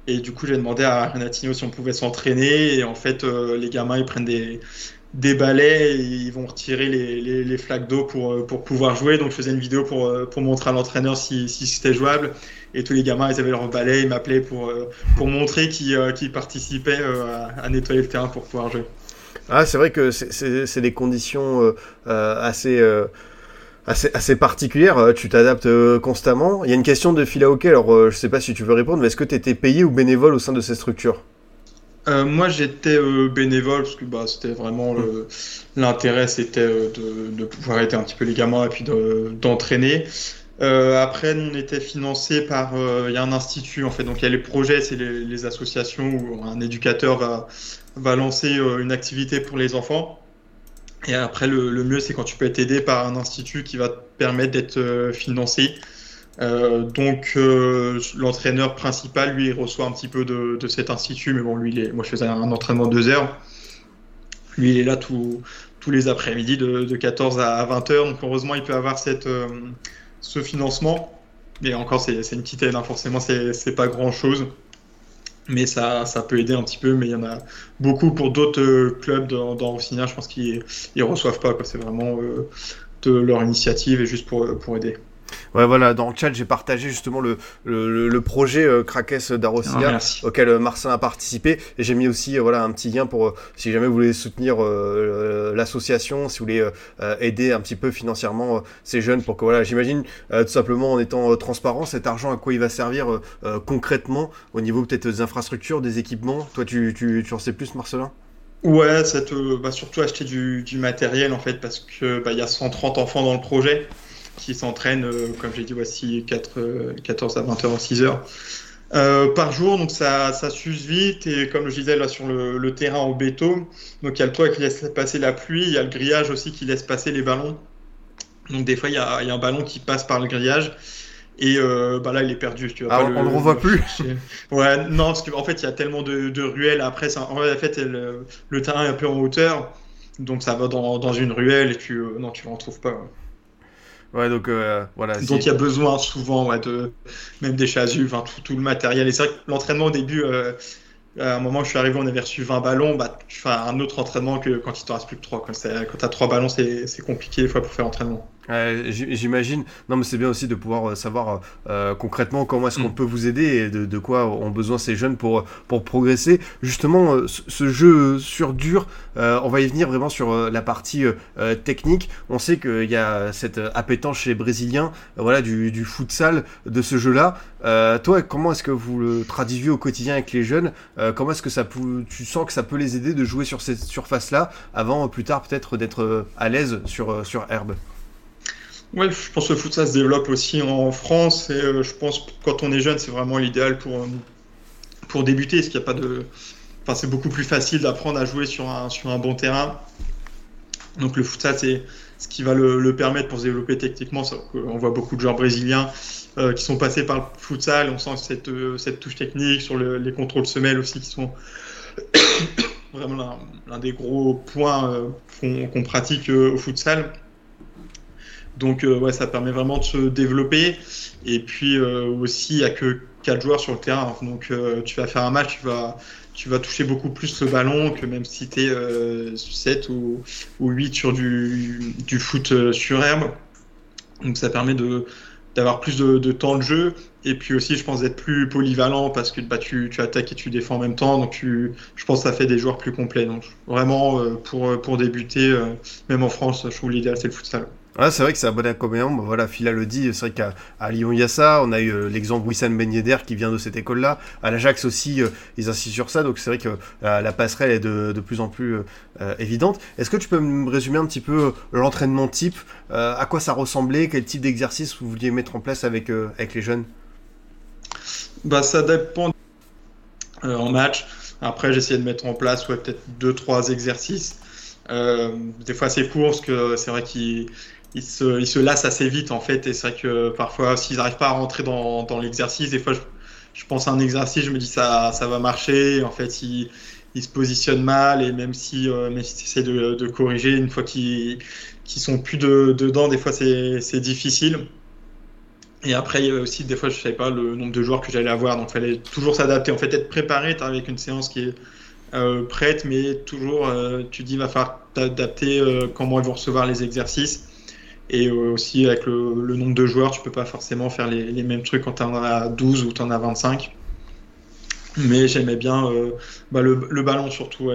Et du coup j'ai demandé à Renatino si on pouvait s'entraîner. Et en fait euh, les gamins ils prennent des des balais ils vont retirer les, les, flaques d'eau pour, pour pouvoir jouer. Donc je faisais une vidéo pour, pour montrer à l'entraîneur si, si c'était jouable. Et tous les gamins, ils avaient leur balai, ils m'appelaient pour, pour montrer qu'ils qu participaient à, nettoyer le terrain pour pouvoir jouer. Ah, c'est vrai que c'est des conditions euh, assez... Euh assez, particulière, euh, tu t'adaptes euh, constamment. Il y a une question de fil à hockey, alors euh, je sais pas si tu veux répondre, mais est-ce que tu étais payé ou bénévole au sein de ces structures? Moi j'étais bénévole parce que bah, c'était vraiment l'intérêt c'était de, pouvoir aider un petit peu les gamins et puis d'entraîner. De, après on était financé par il y a un institut en fait donc il y a les projets c'est les, associations où un éducateur va lancer une activité pour les enfants et après, le, le mieux, c'est quand tu peux être aidé par un institut qui va te permettre d'être euh, financé. Euh, donc, euh, l'entraîneur principal, lui, il reçoit un petit peu de, de cet institut, mais bon, lui, il est, moi, je faisais un entraînement de deux heures. Lui, il est là tous les après-midi de, de, 14 à 20 heures. Donc, heureusement, il peut avoir cette, ce financement. Mais encore, c'est une petite aide, hein. forcément, c'est pas grand-chose mais ça, ça peut aider un petit peu. Mais il y en a beaucoup pour d'autres euh, clubs dans, dans Rossignat, je pense qu'ils ne reçoivent pas. C'est vraiment euh, de leur initiative et juste pour, pour aider. Ouais, voilà, dans le chat, j'ai partagé justement le, le, le projet euh, Krakes d'Arosilla oh, auquel euh, Marcin a participé. Et j'ai mis aussi euh, voilà, un petit lien pour, euh, si jamais vous voulez soutenir euh, l'association, si vous voulez euh, aider un petit peu financièrement ces jeunes pour que, voilà, j'imagine, tout simplement en étant transparent, cet argent à quoi il va servir concrètement au niveau peut-être des infrastructures, des équipements? Toi, tu, tu, tu en sais plus, Marcelin? Ouais, ça te, bah, surtout acheter du, du matériel en fait, parce que bah, y a 130 enfants dans le projet qui s'entraînent, euh, comme j'ai dit, voici 4, 14 à 20 heures, 6 heures euh, par jour. Donc ça, ça s'use vite. Et comme je disais, là sur le, le, terrain en béton, donc il y a le toit qui laisse passer la pluie, il y a le grillage aussi qui laisse passer les ballons. Donc des fois, il y a, il y a un ballon qui passe par le grillage. Et euh, bah là, il est perdu. Tu vois ah, on ne le revoit plus. ouais, non, parce qu'en fait, il y a tellement de, de ruelles. Après, ça, en fait, le, le, terrain est un peu en hauteur, donc ça va dans, dans une ruelle et tu, euh, non, tu le retrouves pas. Ouais. Ouais, donc euh, voilà. Donc il y a besoin souvent ouais, de même des chasubles, enfin, tout, tout, le matériel. Et c'est vrai que l'entraînement au début, euh, à un moment, je suis arrivé, on avait reçu 20 ballons, bah, tu fais un autre entraînement que quand il te reste plus que 3. Quand tu as 3 ballons, c'est compliqué des fois pour faire l'entraînement. J'imagine. Non, mais c'est bien aussi de pouvoir euh, savoir euh, concrètement comment est-ce qu'on mm. peut vous aider et de, quoi ont besoin ces jeunes pour, pour progresser. Justement, euh, ce jeu sur dur, on va y venir vraiment sur la partie technique. On sait qu'il y a cette appétence chez les Brésiliens voilà, du, du futsal de ce jeu-là. toi, comment est-ce que vous le traduisez au quotidien avec les jeunes? Comment est-ce que ça peut, tu sens que ça peut les aider de jouer sur cette surface-là avant plus tard peut-être d'être à l'aise sur, sur herbe? Ouais, je pense que le foot ça se développe aussi en France et euh, je pense que quand on est jeune, c'est vraiment l'idéal pour, euh, pour débuter. Parce qu'il y a pas de, enfin, c'est beaucoup plus facile d'apprendre à jouer sur un, sur un bon terrain. Donc le futsal, c'est ce qui va le, permettre pour se développer techniquement. On voit beaucoup de joueurs brésiliens euh, qui sont passés par le futsal. On sent cette, cette touche technique sur les contrôles semelles aussi qui sont vraiment l'un des gros points qu'on pratique au futsal. Donc euh, ouais, ça permet vraiment de se développer. Et puis euh, aussi, il n'y a que 4 joueurs sur le terrain. Donc euh, tu vas faire un match, tu vas, toucher beaucoup plus le ballon que même si tu es 7 ou, ou, 8 sur du, foot sur herbe. Donc ça permet de d'avoir plus de, temps de jeu et puis aussi je pense d'être plus polyvalent parce que bah, tu, tu, attaques et tu défends en même temps donc tu, je pense que ça fait des joueurs plus complets donc vraiment pour, pour débuter même en France je trouve l'idéal c'est le futsal C'est vrai que c'est un bon inconvénient. Voilà, Phila le dit, c'est vrai qu'à Lyon, il y a ça. On a eu euh, l'exemple Wissam Ben Yedder qui vient de cette école-là. À l'Ajax aussi, euh, ils insistent sur ça. Donc c'est vrai que euh, la passerelle est de, plus en plus évidente. Est-ce que tu peux me résumer un petit peu l'entraînement type À quoi ça ressemblait? Quel type d'exercice vous vouliez mettre en place avec, les jeunes? Bah, Ça dépend en match. Après, j'essayais de mettre en place peut-être deux, trois exercices. des fois, c'est court parce que c'est vrai qu'ils ils se, lassent assez vite en fait. Et c'est vrai que parfois, s'ils n'arrivent pas à rentrer dans, l'exercice, des fois, je, pense à un exercice, je me dis ça, ça va marcher. En fait, ils, se positionnent mal et même si, euh, même si tu essaies de, de, corriger, une fois qu'ils qu sont plus de, dedans, des fois, c'est difficile. Et après, il y a aussi, des fois, je ne savais pas le nombre de joueurs que j'allais avoir, donc il fallait toujours s'adapter. En fait, être préparé, avec une séance qui est euh, prête, mais toujours, euh, tu dis, il va falloir t'adapter euh, comment ils vont recevoir les exercices. Et aussi, avec le, nombre de joueurs, tu peux pas forcément faire les, mêmes trucs quand tu en as 12 ou tu en as 25. Mais j'aimais bien euh, bah, le, ballon surtout,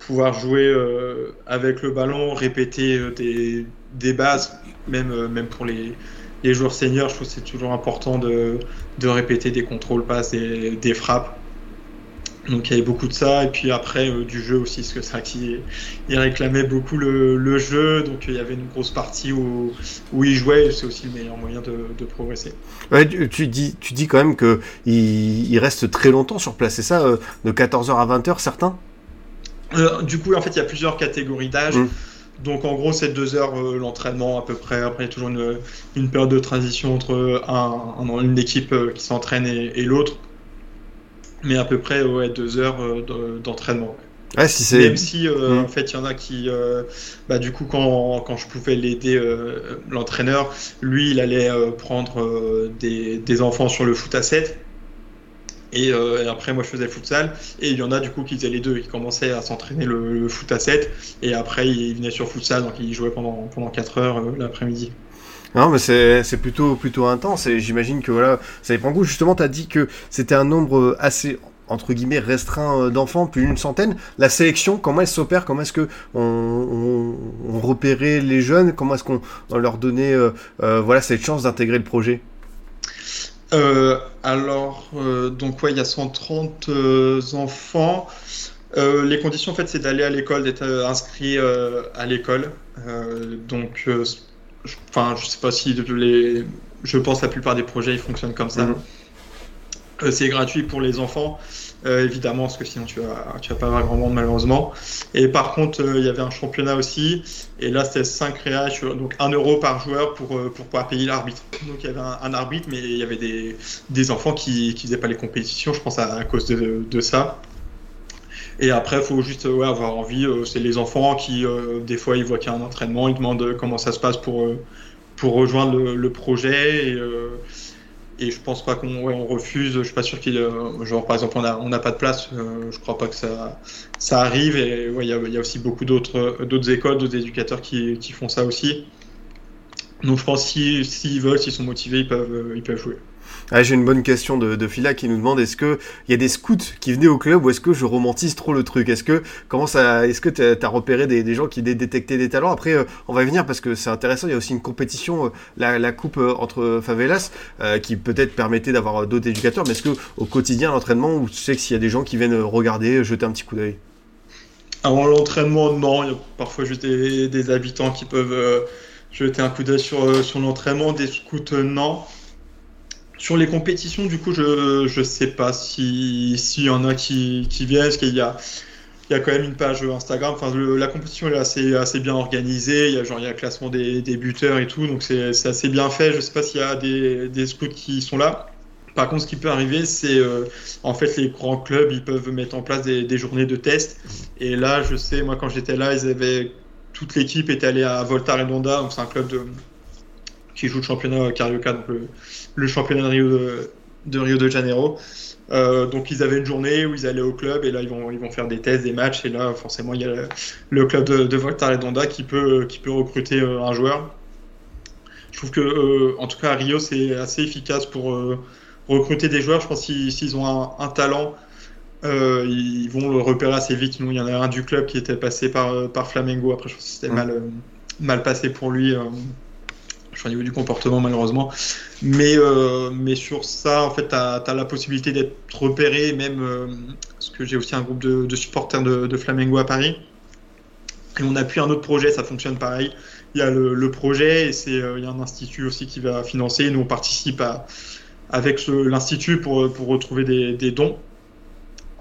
pouvoir jouer euh, avec le ballon, répéter euh, des, bases, même, même pour les, joueurs seniors, je trouve que c'est toujours important de, répéter des contrôles passes, des frappes. Donc il y avait beaucoup de ça, et puis après euh, du jeu aussi, parce que c'est vrai qu'il il réclamait beaucoup le, jeu, donc il y avait une grosse partie où, où il jouait, c'est aussi le meilleur moyen de, progresser. Ouais, tu, dis, tu dis quand même qu'il il reste très longtemps sur place, c'est ça, euh, de 14h à 20h certains? Euh, Du coup, en fait, il y a plusieurs catégories d'âge. Mmh. Donc en gros, c'est deux heures l'entraînement à peu près. Après, il y a toujours une, une période de transition entre un, une équipe qui s'entraîne et l'autre mais à peu près ouais, deux heures euh, d'entraînement. Ouais, si Même si euh, mmh. en fait il y en a qui, euh, bah, du coup quand, quand je pouvais l'aider, l'entraîneur, lui il allait prendre des, des, enfants sur le foot à 7 et, après moi je faisais le futsal et il y en a du coup qui faisaient les deux, ils commençaient à s'entraîner le, foot à 7 et après ils venaient sur futsal donc ils jouaient pendant, pendant 4 heures l'après-midi. Non, mais c'est plutôt, intense et j'imagine que voilà, ça dépend goût. Justement, tu as dit que c'était un nombre assez entre guillemets restreint euh, d'enfants, plus d'une centaine. La sélection, comment elle s'opère? Comment est-ce que on, repérait les jeunes? Comment est-ce qu'on leur donnait euh, euh, voilà cette chance d'intégrer le projet? Alors, donc ouais, il y a 130 enfants. les conditions en fait, c'est d'aller à l'école, d'être inscrit à l'école. donc enfin, je sais pas si les, je pense la plupart des projets ils fonctionnent comme ça. Mhm. Euh, c'est gratuit pour les enfants, euh, évidemment, parce que sinon tu vas, tu vas pas avoir grand monde malheureusement. Et par contre, euh, il y avait un championnat aussi, et là c'était 5 réals, donc 1 euro par joueur pour, pour pouvoir payer l'arbitre. Donc il y avait un, arbitre, mais il y avait des, des enfants qui, qui faisaient pas les compétitions, je pense à, cause de, de ça. Et après, il faut juste avoir envie. Euh, c'est les enfants qui, euh, des fois, ils voient qu'il y a un entraînement, ils demandent comment ça se passe pour, euh, pour rejoindre le, projet. Et, Et je pense pas qu'on refuse. Je suis pas sûr qu'il. genre, par exemple, on n'a pas de place. je crois pas que ça, ça arrive. Et il y, a, aussi beaucoup d'autres écoles, d'autres éducateurs qui, font ça aussi. Donc je pense s'ils si, veulent, s'ils sont motivés, ils peuvent, ils peuvent jouer. Ah, J'ai une bonne question de, de Phila qui nous demande est-ce que il y a des scouts qui venaient au club ou est-ce que je romantise trop le truc? Est-ce que comment que tu as, repéré des, gens qui détectaient des talents? Après, euh, on va y venir parce que c'est intéressant. Il y a aussi une compétition, euh, la, coupe euh, entre favelas, qui peut-être permettait d'avoir d'autres éducateurs. Mais est-ce que au quotidien, l'entraînement, tu sais que s'il y a des gens qui viennent regarder, jeter un petit coup d'œil? Avant l'entraînement, non. Il y a parfois juste des, des habitants qui peuvent jeter un coup d'œil sur, sur l'entraînement. Des scouts, non. Sur les compétitions, du coup, je ne sais pas s'il y en a qui, qui viennent, parce qu'il y a, il y a quand même une page Instagram. Enfin, la compétition est assez, assez bien organisée. Il y a genre il y a le classement des, des buteurs et tout, donc c'est assez bien fait. Je ne sais pas s'il y a des, des, scouts qui sont là. Par contre, ce qui peut arriver, c'est euh, en fait les grands clubs, ils peuvent mettre en place des, des, journées de test. Et là, je sais, moi quand j'étais là, ils avaient toute l'équipe était allée à Volta Redonda, donc c'est un club de, qui joue le championnat Carioca, donc le, championnat de Rio de, Rio de Janeiro. Euh, donc ils avaient une journée où ils allaient au club et là ils vont, ils vont faire des tests, des matchs et là forcément il y a le, club de, de Volta Redonda qui peut, qui peut recruter euh, un joueur. Je trouve que euh, en tout cas à Rio c'est assez efficace pour recruter des joueurs. Je pense qu'ils s'ils ont un, talent, ils vont le repérer assez vite. Nous il y en a un du club qui était passé par, par Flamengo. Après je pense que c'était mmh. mal, mal passé pour lui au niveau du comportement malheureusement. Mais, euh, mais sur ça, en fait, tu as, la possibilité d'être repéré, même euh, parce que j'ai aussi un groupe de, supporters de, Flamengo à Paris. Et on appuie un autre projet, ça fonctionne pareil. Il y a le, projet et c'est euh, il y a un institut aussi qui va financer. Nous, on participe à, avec l'institut pour, pour retrouver des, des dons.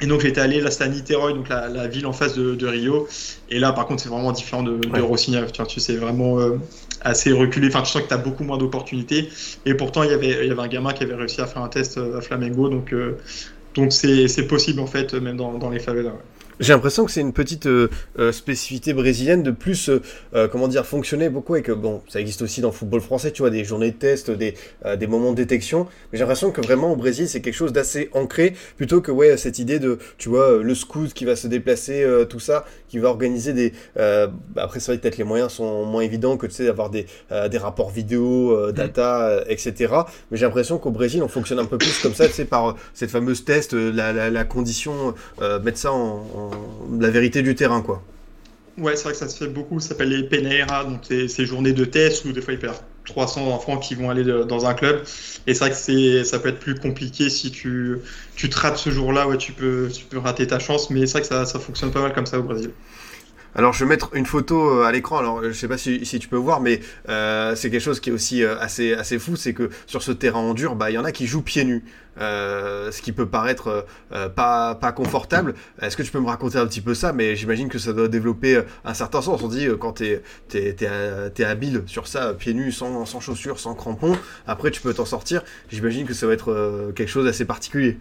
Et donc j'étais allé, là c'était à Niterói, donc la, la, ville en face de, de, Rio. Et là par contre c'est vraiment différent de, de Rossignol. Tu, vois, tu sais, vraiment euh, assez reculé. Enfin tu sens que tu as beaucoup moins d'opportunités. Et pourtant il y, avait, il y avait un gamin qui avait réussi à faire un test euh, à Flamengo. Donc euh, donc c'est possible en fait même dans, dans les favelas. J'ai l'impression que c'est une petite euh, euh, spécificité brésilienne de plus, euh, comment dire, fonctionner beaucoup et que, bon, ça existe aussi dans le football français, tu vois, des journées de test, des, des moments de détection. Mais j'ai l'impression que vraiment au Brésil, c'est quelque chose d'assez ancré plutôt que, ouais, cette idée de, tu vois, le scout qui va se déplacer, tout ça, qui va organiser des. après, c'est vrai que peut-être les moyens sont moins évidents que, tu sais, d'avoir des, des rapports vidéo, mm. data, etc. Mais j'ai l'impression qu'au Brésil, on fonctionne un peu plus comme ça, tu sais, par cette fameuse test, la, la, la condition, mettre ça en la vérité du terrain, quoi. Ouais, c'est vrai que ça se fait beaucoup. Ça s'appelle les Peneira, donc ces journées de test où des fois il peut y avoir 300 enfants qui vont aller dans un club. Et c'est vrai que c'est, ça peut être plus compliqué si tu, tu te rates ce jour-là, ouais, tu peux, tu peux rater ta chance. Mais c'est vrai que ça, ça fonctionne pas mal comme ça au Brésil. Alors je vais mettre une photo euh, à l'écran. Alors je sais pas si, si, tu peux voir, mais euh, c'est quelque chose qui est aussi euh, assez assez fou, c'est que sur ce terrain en dur, bah il y en a qui jouent pieds nus, euh, ce qui peut paraître euh, pas pas confortable. Est-ce que tu peux me raconter un petit peu ça? Mais j'imagine que ça doit développer un certain sens. On dit quand t'es t'es t'es habile sur ça, pieds nus, sans sans chaussures, sans crampons. Après tu peux t'en sortir. J'imagine que ça va être quelque chose d'assez particulier.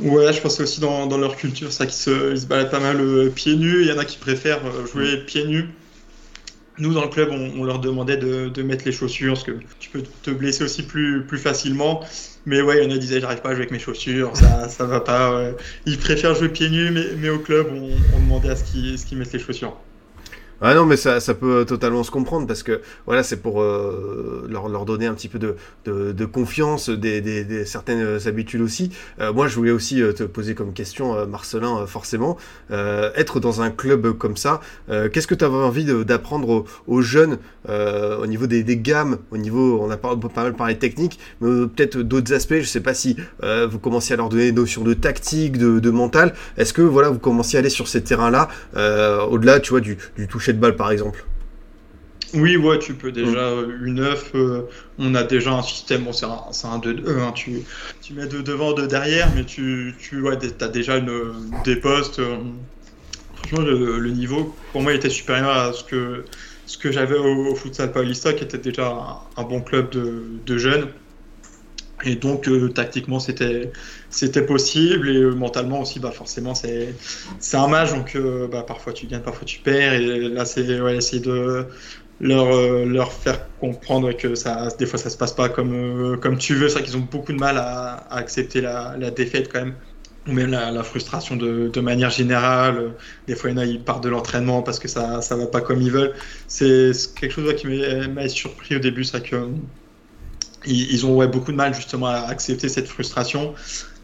Ouais, je pense aussi dans, dans leur culture, ça qui se, ils se baladent pas mal euh, pieds nus. Il y en a qui préfèrent euh, jouer pieds nus. Nous, dans le club, on, on leur demandait de, de, mettre les chaussures parce que tu peux te blesser aussi plus, plus facilement. Mais ouais, il y en a qui disaient j'arrive pas à jouer avec mes chaussures, ça, ça va pas. Ouais. Ils préfèrent jouer pieds nus, mais, mais au club, on, on demandait à ce qu'ils qu mettent les chaussures. Ah non, mais ça, ça peut totalement se comprendre parce que voilà, c'est pour euh, leur, leur, donner un petit peu de, de, de confiance, des, des, des, certaines habitudes aussi. Euh, moi, je voulais aussi euh, te poser comme question, euh, Marcelin, euh, forcément, être dans un club comme ça, qu'est-ce que tu avais envie d'apprendre aux, jeunes au niveau des, des, gammes, au niveau, on a pas, pas mal parlé technique, mais peut-être d'autres aspects. Je sais pas si vous commenciez à leur donner des notions de tactique, de, de mental. Est-ce que voilà, vous commenciez à aller sur ces terrains-là, au-delà, tu vois, du, du toucher de balle par exemple oui, ouais, tu peux déjà. Mm. U9, euh, on a déjà un système, bon, c'est un, un 2-2, hein, tu, tu mets de devant, de derrière, mais tu, tu ouais, as déjà une, des postes. Euh, franchement, le, le, niveau, pour moi, était supérieur à ce que, ce que j'avais au, au, Futsal Paulista, qui était déjà un, un bon club de, de jeunes. Et donc, euh, tactiquement, c'était possible. Et euh, mentalement aussi, bah, forcément, c'est un match. Donc, euh, bah, parfois tu gagnes, parfois tu perds. Et là, c'est essayer de, leur, leur faire comprendre que ça, des fois ça se passe pas comme, comme tu veux. C'est vrai qu'ils ont beaucoup de mal à, accepter la, la, défaite quand même, ou même la, frustration de, manière générale. Des fois, il y en a, ils partent de l'entraînement parce que ça, ça va pas comme ils veulent. C'est quelque chose qui m'a surpris au début, c'est que ils, ils, ont ouais, beaucoup de mal justement à accepter cette frustration.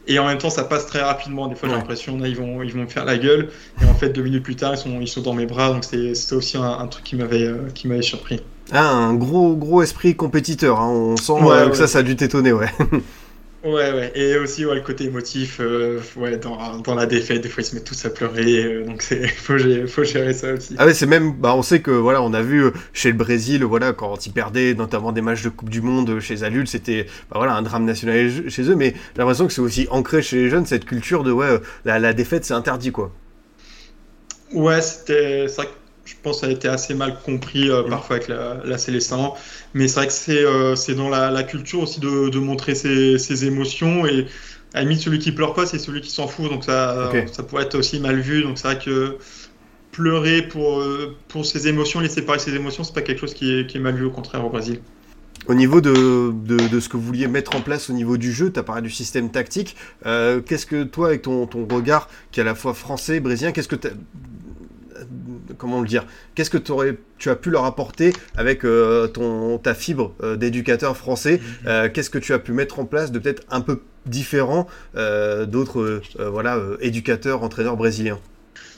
Et en même temps, ça passe très rapidement. Des fois, j'ai l'impression qu'ils vont, ils vont me faire la gueule. Et en fait, deux minutes plus tard, ils sont, ils sont dans mes bras. Donc, c'était aussi un, un, truc qui m'avait euh, qui m'avait surpris. Ah, un gros, gros esprit compétiteur. Hein. On sent ouais, euh, que ça, ça a dû t'étonner, ouais. Ouais, ouais. Et aussi, ouais, le côté émotif, euh, ouais, dans, dans, la défaite, des fois, ils se mettent tous à pleurer. Euh, donc, il faut, faut, gérer ça aussi. Ah ouais, c'est même, bah, on sait que, voilà, on a vu euh, chez le Brésil, voilà, quand ils perdaient, notamment des matchs de Coupe du Monde chez adultes, c'était, bah, voilà, un drame national chez eux. Mais j'ai l'impression que c'est aussi ancré chez les jeunes, cette culture de, ouais, la, la défaite, c'est interdit, quoi. Ouais, c'était, c'est vrai que je pense que ça a été assez mal compris euh, mmh. parfois avec la, la Célestin. Mais c'est vrai que c'est euh, dans la, la, culture aussi de, de montrer ses, ses, émotions. Et à la limite, celui qui pleure pas, c'est celui qui s'en fout. Donc ça, okay. ça pourrait être aussi mal vu. Donc c'est vrai que pleurer pour, euh, pour ses émotions, laisser parler ses émotions, c'est pas quelque chose qui est, qui est mal vu, au contraire, au Brésil. Au niveau de, de, de, ce que vous vouliez mettre en place au niveau du jeu, tu as parlé du système tactique. Euh, qu'est-ce que toi, avec ton, ton regard qui est à la fois français, brésilien, qu'est-ce que comment le dire Qu'est-ce que aurais, tu as pu leur apporter avec euh, ton, ta fibre euh, d'éducateur français mm-hmm. euh, Qu'est-ce que tu as pu mettre en place de peut-être un peu différent d'autres voilà, éducateurs, entraîneurs brésiliens?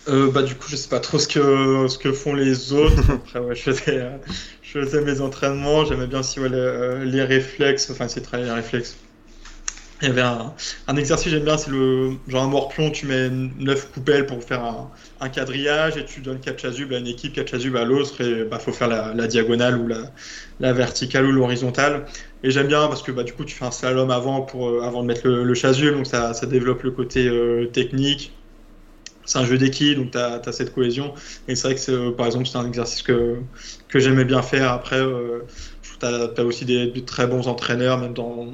Bah, du coup, je sais pas trop ce que, ce que font les autres. Après, ouais, je, faisais, je faisais mes entraînements. J'aimais bien aussi ouais, les, les, réflexes, enfin, essayer de travailler les réflexes. Il y avait un, un exercice, j'aime bien, c'est le genre un morpion, tu mets 9 coupelles pour faire un, quadrillage et tu donnes 4 chasubles à une équipe, 4 chasubles à l'autre, et il bah, faut faire la, diagonale ou la, verticale ou l'horizontale. Et j'aime bien parce que bah, du coup, tu fais un slalom avant, pour, euh, avant de mettre le, le chasuble, donc ça, développe le côté euh, technique. C'est un jeu d'équipe, donc tu as, cette cohésion. Et c'est vrai que, euh, par exemple, c'est un exercice que, que j'aimais bien faire. Après, euh, tu as, aussi des, de très bons entraîneurs, même dans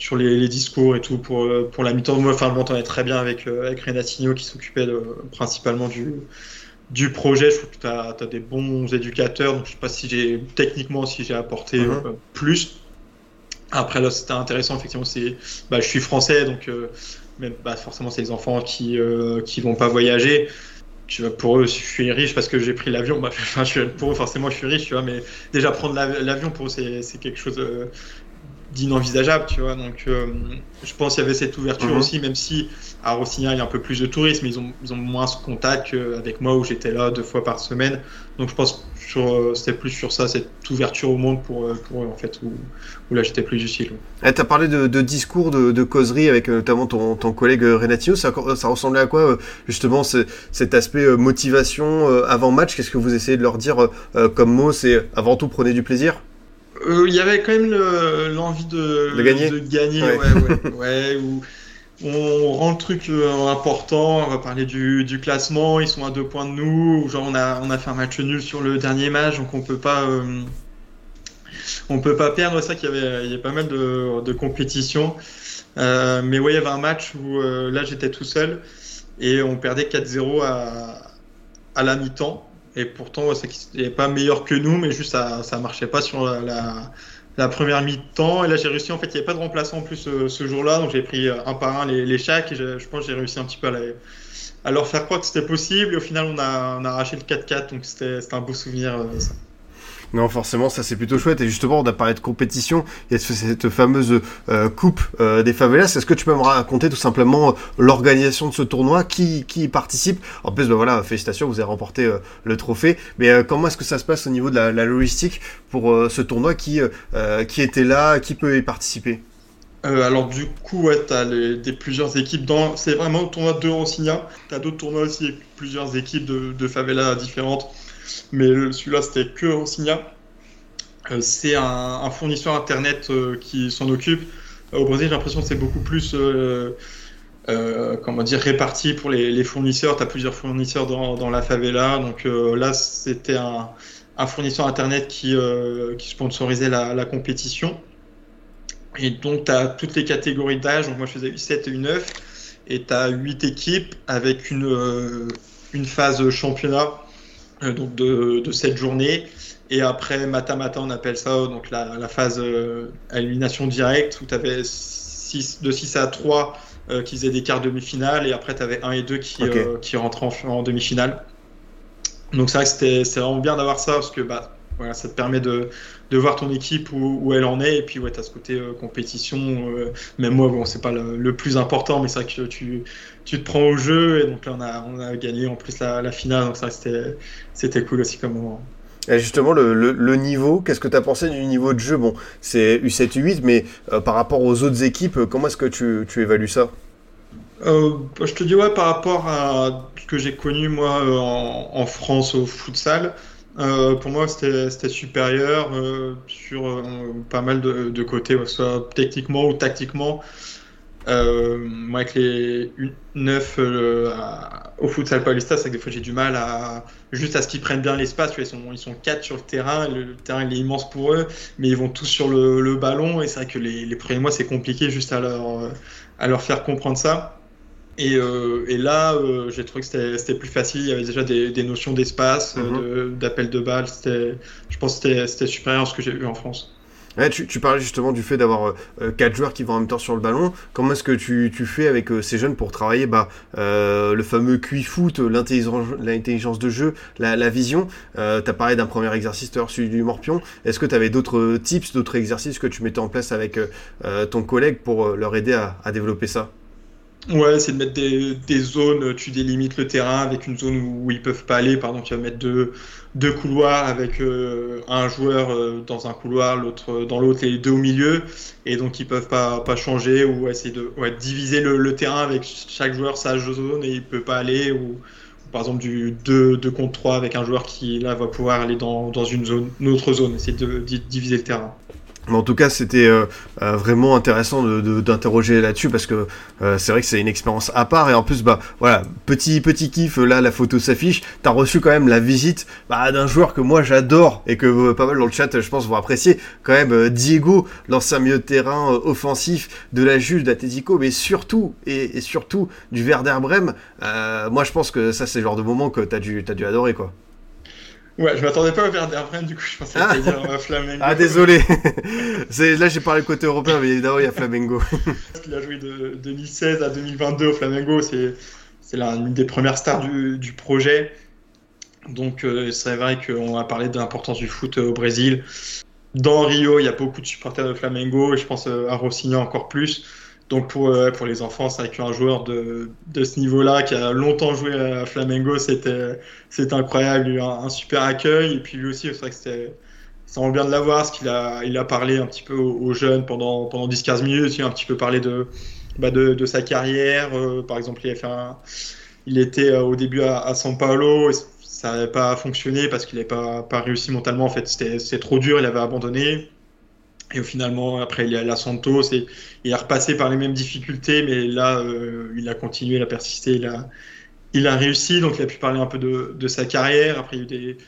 sur les, les, discours et tout pour, pour la mi-temps. Moi, enfin, je m'entendais très bien avec, euh, avec Renatinho qui s'occupait principalement du, du projet. Je trouve que tu as, as, des bons éducateurs, donc je sais pas si j'ai techniquement si j'ai apporté mm -hmm. euh, plus. Après, là, c'était intéressant, effectivement, c'est, bah, je suis français, donc euh, même, bah, forcément, c'est les enfants qui euh, qui vont pas voyager. Tu vois, pour eux, je suis riche parce que j'ai pris l'avion. Bah, enfin, je suis, pour eux, forcément, je suis riche, tu vois, mais déjà prendre l'avion pour eux, c'est quelque chose d'inenvisageable, tu vois. Donc, euh, je pense qu'il y avait cette ouverture mm -hmm. aussi, même si à Rossignol, il y a un peu plus de tourisme, ils ont, ils ont moins ce contact qu'avec moi où j'étais là deux fois par semaine. Donc, je pense que euh, c'était plus sur ça, cette ouverture au monde pour, euh, pour eux, en fait, où, où là, j'étais plus utile. Eh, tu as parlé de, de discours, de, de, causerie avec notamment ton, ton collègue Renatino. Ça, ça, ressemblait à quoi, justement, ce, cet aspect motivation avant match? Qu'est-ce que vous essayez de leur dire comme mot? C'est avant tout, prenez du plaisir? Il euh, y avait quand même l'envie de, de, gagner, de gagner ouais. ouais, ouais, ouais où on rend le truc euh, important, on va parler du, du, classement, ils sont à deux points de nous, genre on a, on a fait un match nul sur le dernier match, donc on peut pas, euh, on peut pas perdre, c'est ça qu'il y avait, il y a pas mal de, de compétitions, euh, mais ouais, il y avait un match où là j'étais tout seul et on perdait 4-0 à, à la mi-temps, et pourtant, c'est n'est pas meilleur que nous, mais juste ça, ça marchait pas sur la, première mi-temps. Et là, j'ai réussi. En fait, il n'y avait pas de remplaçant en plus ce, ce jour-là, donc j'ai pris un par un les, les chacs. Et je, pense que j'ai réussi un petit peu à, leur faire croire que c'était possible. Et au final, on a, arraché le 4-4, donc c'était un beau souvenir. Euh. Non, forcément, ça c'est plutôt chouette. Et justement, on a parlé de compétition. Il y cette fameuse euh, coupe euh, des favelas. Est-ce que tu peux me raconter tout simplement euh, l'organisation de ce tournoi? Qui, qui participe? En plus, ben voilà, félicitations, vous avez remporté le trophée. Mais comment est-ce que ça se passe au niveau de la, logistique pour ce tournoi qui, était là? Qui peut y participer? Alors du coup, ouais, tu as des, plusieurs équipes. dans C'est vraiment le tournoi de Rossignol. Tu as d'autres tournois aussi plusieurs équipes de favelas différentes mais celui-là c'était que Rocinha. Euh, c'est un, fournisseur internet euh, qui s'en occupe. Au Brésil, j'ai l'impression que c'est beaucoup plus euh, comment dire réparti pour les, fournisseurs. Tu as plusieurs fournisseurs dans, la favela. Donc là, c'était un, fournisseur internet qui, qui sponsorisait la, compétition. Et donc, tu as toutes les catégories d'âge. Donc, moi, je faisais U7 et U9. Et tu as 8 équipes avec une, phase championnat euh, donc de, de, cette journée. Et après, mata-mata, on appelle ça, donc la, la phase euh, élimination directe, où tu avais 6, de 6 à 3 euh, qui faisaient des quarts demi-finale, et après, tu avais 1 et 2 qui, Ok. euh, qui rentraient en, en demi-finale. Donc c'est vrai que c'était c'est vraiment bien d'avoir ça, parce que bah, voilà, ça te permet de, de voir ton équipe où, où elle en est, et puis ouais, tu as ce côté euh, compétition. euh, même moi, bon, c'est pas le, le plus important, mais c'est vrai que tu, tu te prends au jeu, et donc là, on a, on a gagné en plus la, la finale, donc que c'était- cool aussi comme moment. Et justement, le, le- le niveau, qu'est-ce que tu as pensé du niveau de jeu? Bon, c'est U7, U8, mais euh, par rapport aux autres équipes, comment est-ce que tu, tu évalues ça? Euh, je te dis ouais par rapport à ce que j'ai connu moi en, en France au futsal, euh, pour moi c'était supérieur euh, sur euh, pas mal de, côtés, soit techniquement ou tactiquement. Moi avec les 9 au futsal Paulista, c'est que des fois j'ai du mal à juste à ce qu'ils prennent bien l'espace. Ils sont ils sont quatre sur le terrain, le, terrain est immense pour eux, mais ils vont tous sur le, ballon et c'est vrai que les, premiers mois c'est compliqué juste à leur faire comprendre ça. Et, euh, et là, euh, j'ai trouvé que c'était plus facile. Il y avait déjà des, des notions d'espace, Mhm. euh, de- d'appel de, balle. C'était, je pense que c'était- supérieur à ce que j'ai vu en France. Ouais, tu, tu parlais justement du fait d'avoir euh, quatre joueurs qui vont en même temps sur le ballon. Comment est-ce que tu, tu fais avec ces jeunes pour travailler bah, le fameux QI foot, l'intelligence de jeu, la, la vision? Tu as parlé d'un premier exercice, celui du morpion. Est-ce que tu avais d'autres tips, d'autres exercices que tu mettais en place avec ton collègue pour leur aider à, à développer ça? Ouais, c'est de mettre des, des zones. Tu délimites le terrain avec une zone où, ils peuvent pas aller. Par exemple, tu vas mettre deux, deux couloirs avec euh, un joueur euh, dans un couloir, l'autre dans l'autre, et les deux au milieu. Et donc, ils peuvent pas, pas changer ou essayer de ouais, diviser le, terrain avec chaque joueur sa zone et il peut pas aller. Ou, par exemple, du 2, 2 contre 3 avec un joueur qui là va pouvoir aller dans, dans une zone, une autre zone, essayer de diviser le terrain. Mais en tout cas, c'était euh, euh, vraiment intéressant d'interroger là-dessus parce que euh, c'est vrai que c'est une expérience à part et en plus, bah voilà, petit petit kiff. Là, la photo s'affiche. T'as reçu quand même la visite bah, d'un joueur que moi j'adore et que pas mal dans le chat, je pense, vont apprécier. Quand même, Diego, l'ancien milieu de terrain offensif de la Juve d'Atletico, mais surtout et, surtout du Werder. Euh, moi, je pense que ça, c'est le genre de moment que t'as dû t'as dû adorer quoi. Ouais, je m'attendais pas au Werder Bremen, du coup, je pensais Ah. que t'allais dire euh, Flamengo. Ah désolé. là j'ai parlé côté européen, mais évidemment il y a Flamengo. Il a joué de 2016 à 2022 au Flamengo. C'est l'une des premières stars du, du projet. Donc euh, c'est vrai qu'on a parlé de l'importance du foot euh, au Brésil. Dans Rio, il y a beaucoup de supporters de Flamengo et je pense euh, à Rocinha encore plus. Donc pour, euh, pour les enfants, c'est vrai qu'un joueur de, de ce niveau-là qui a longtemps joué à Flamengo, c'était incroyable. Il a eu un, super accueil et puis lui aussi, c'est vrai que c'était c'est vraiment bien de l'avoir parce qu'il a, il a parlé un petit peu aux, jeunes pendant, pendant 10-15 minutes. Il a un petit peu parlé de, bah de, sa carrière. Euh, par exemple, il, a fait il était euh, au début à, São Paulo et ça n'avait pas fonctionné parce qu'il n'avait pas, pas réussi mentalement. En fait, c'était trop dur, il avait abandonné. Et finalement, après, il est à Santos et il a repassé par les mêmes difficultés, mais là, euh, il a continué, il a persisté, il a, il a réussi. Donc, il a pu parler un peu de, de sa carrière. Après, il y a eu des,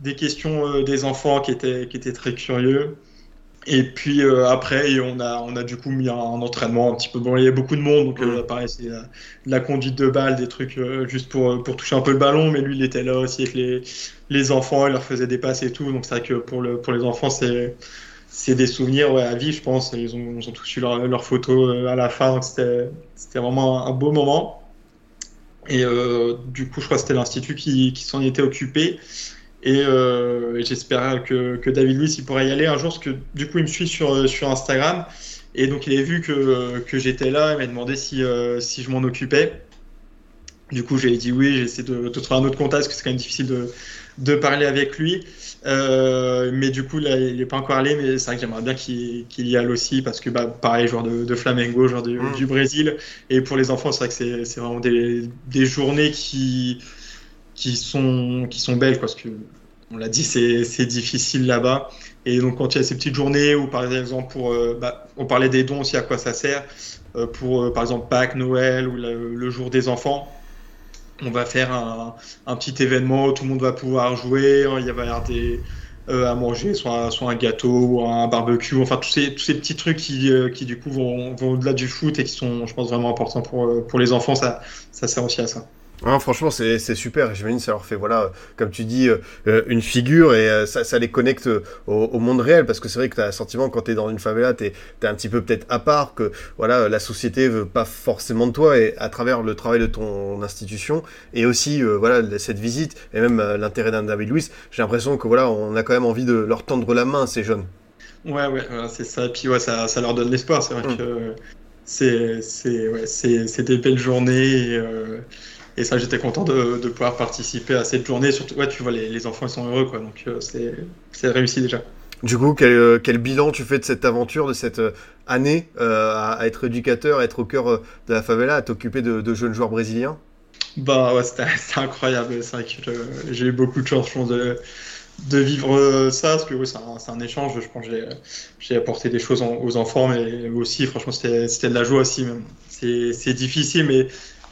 des questions euh, des enfants qui étaient, qui étaient très curieux. Et puis euh, après, on a, on a du coup mis un, un entraînement un petit peu. Bon, il y a beaucoup de monde, donc euh, pareil, c'est euh, de la conduite de balle, des trucs juste pour, pour toucher un peu le ballon. Mais lui, il était là aussi avec les, les enfants, il leur faisait des passes et tout. Donc c'est vrai que pour, le, pour les enfants, c'est c'est des souvenirs à vie, je pense. Ils ont, tous eu leurs leur photos euh, à la fin, donc c'était vraiment un, beau moment. Et euh, du coup, je crois que c'était l'Institut qui, s'en était occupé. Et, euh, j'espère que, David Luiz il pourrait y aller un jour, parce que du coup, il me suit sur, Instagram. Et donc, il avait vu que, j'étais là, il m'a demandé si, je m'en occupais. Du coup, j'ai dit oui, j'ai essayé de, trouver un autre contact, parce que c'est quand même difficile de parler avec lui. Euh, mais du coup, là, il n'est pas encore allé, mais c'est vrai que j'aimerais bien qu'il qu y aille aussi, parce que, bah, pareil, joueur de, de Flamengo, joueur du, Mm. du Brésil. Et pour les enfants, c'est vrai que c'est vraiment des, des journées qui, qui, sont, qui sont belles, parce que, on l'a dit, c'est difficile là-bas. Et donc, quand il y a ces petites journées où, par exemple, pour, euh, bah, on parlait des dons aussi, à quoi ça sert, euh, pour, par exemple, Pâques, Noël ou le jour des enfants on va faire un, petit événement où tout le monde va pouvoir jouer. Il va y avoir des, euh, à manger, soit, un gâteau ou un barbecue. Enfin, tous ces, petits trucs qui, euh, qui du coup, vont, vont au-delà du foot et qui sont, je pense, vraiment importants pour, pour les enfants. Ça, ça sert aussi à ça. Ah, franchement, c'est super. J'imagine ça leur fait, voilà, comme tu dis, euh, une figure et euh, ça, ça, les connecte au, au, monde réel parce que c'est vrai que tu as un sentiment quand tu es dans une favela, tu es, un petit peu peut-être à part, que voilà, la société veut pas forcément de toi et à travers le travail de ton institution et aussi euh, voilà cette visite et même l'intérêt d'un David Luiz, j'ai l'impression que voilà, on a quand même envie de leur tendre la main ces jeunes. Ouais, ouais, c'est ça. Et puis ouais, ça, ça leur donne l'espoir. C'est vrai mm. que c'est ouais, des belles journées. Et, et ça, j'étais content de, de, pouvoir participer à cette journée. Surtout, ouais, tu vois, les, les enfants ils sont heureux, quoi. Donc, euh, c'est réussi déjà. Du coup, quel, euh, quel, bilan tu fais de cette aventure, de cette euh, année à, à, être éducateur, à être au cœur de la favela, à t'occuper de, de, jeunes joueurs brésiliens? Bah ouais, c'était incroyable. C'est vrai que j'ai eu beaucoup de chance, de, de vivre ça, parce que oui, c'est un, un, échange. Je pense que j'ai apporté des choses aux enfants, mais aussi, franchement, c'était de la joie aussi. C'est difficile, mais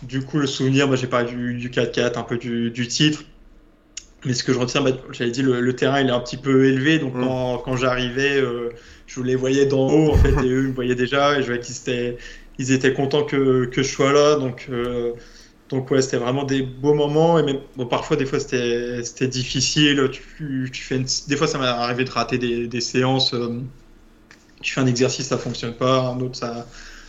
du coup, le souvenir, moi j'ai parlé du, 4-4, un peu du, titre. Mais ce que je retiens, bah, j'avais dit, le, terrain il est un petit peu élevé. Donc mm. quand, j'arrivais, euh, je les voyais d'en haut, en fait, et eux ils me voyaient déjà. Et je voyais qu'ils étaient, ils étaient contents que, je sois là. Donc, euh, donc ouais, c'était vraiment des beaux moments. Et même, bon, parfois, des fois, c'était difficile. Tu, tu fais Des fois, ça m'est arrivé de rater des, séances. Euh, tu fais un exercice, ça fonctionne pas. Un autre, ça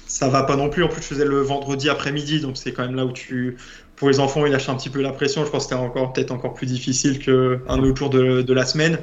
ça va pas non plus. En plus, je faisais le vendredi après-midi, donc c'est quand même là où tu, pour les enfants, ils lâchent un petit peu la pression. Je pense que c'était encore peut-être encore plus difficile qu'un autre jour de, la semaine.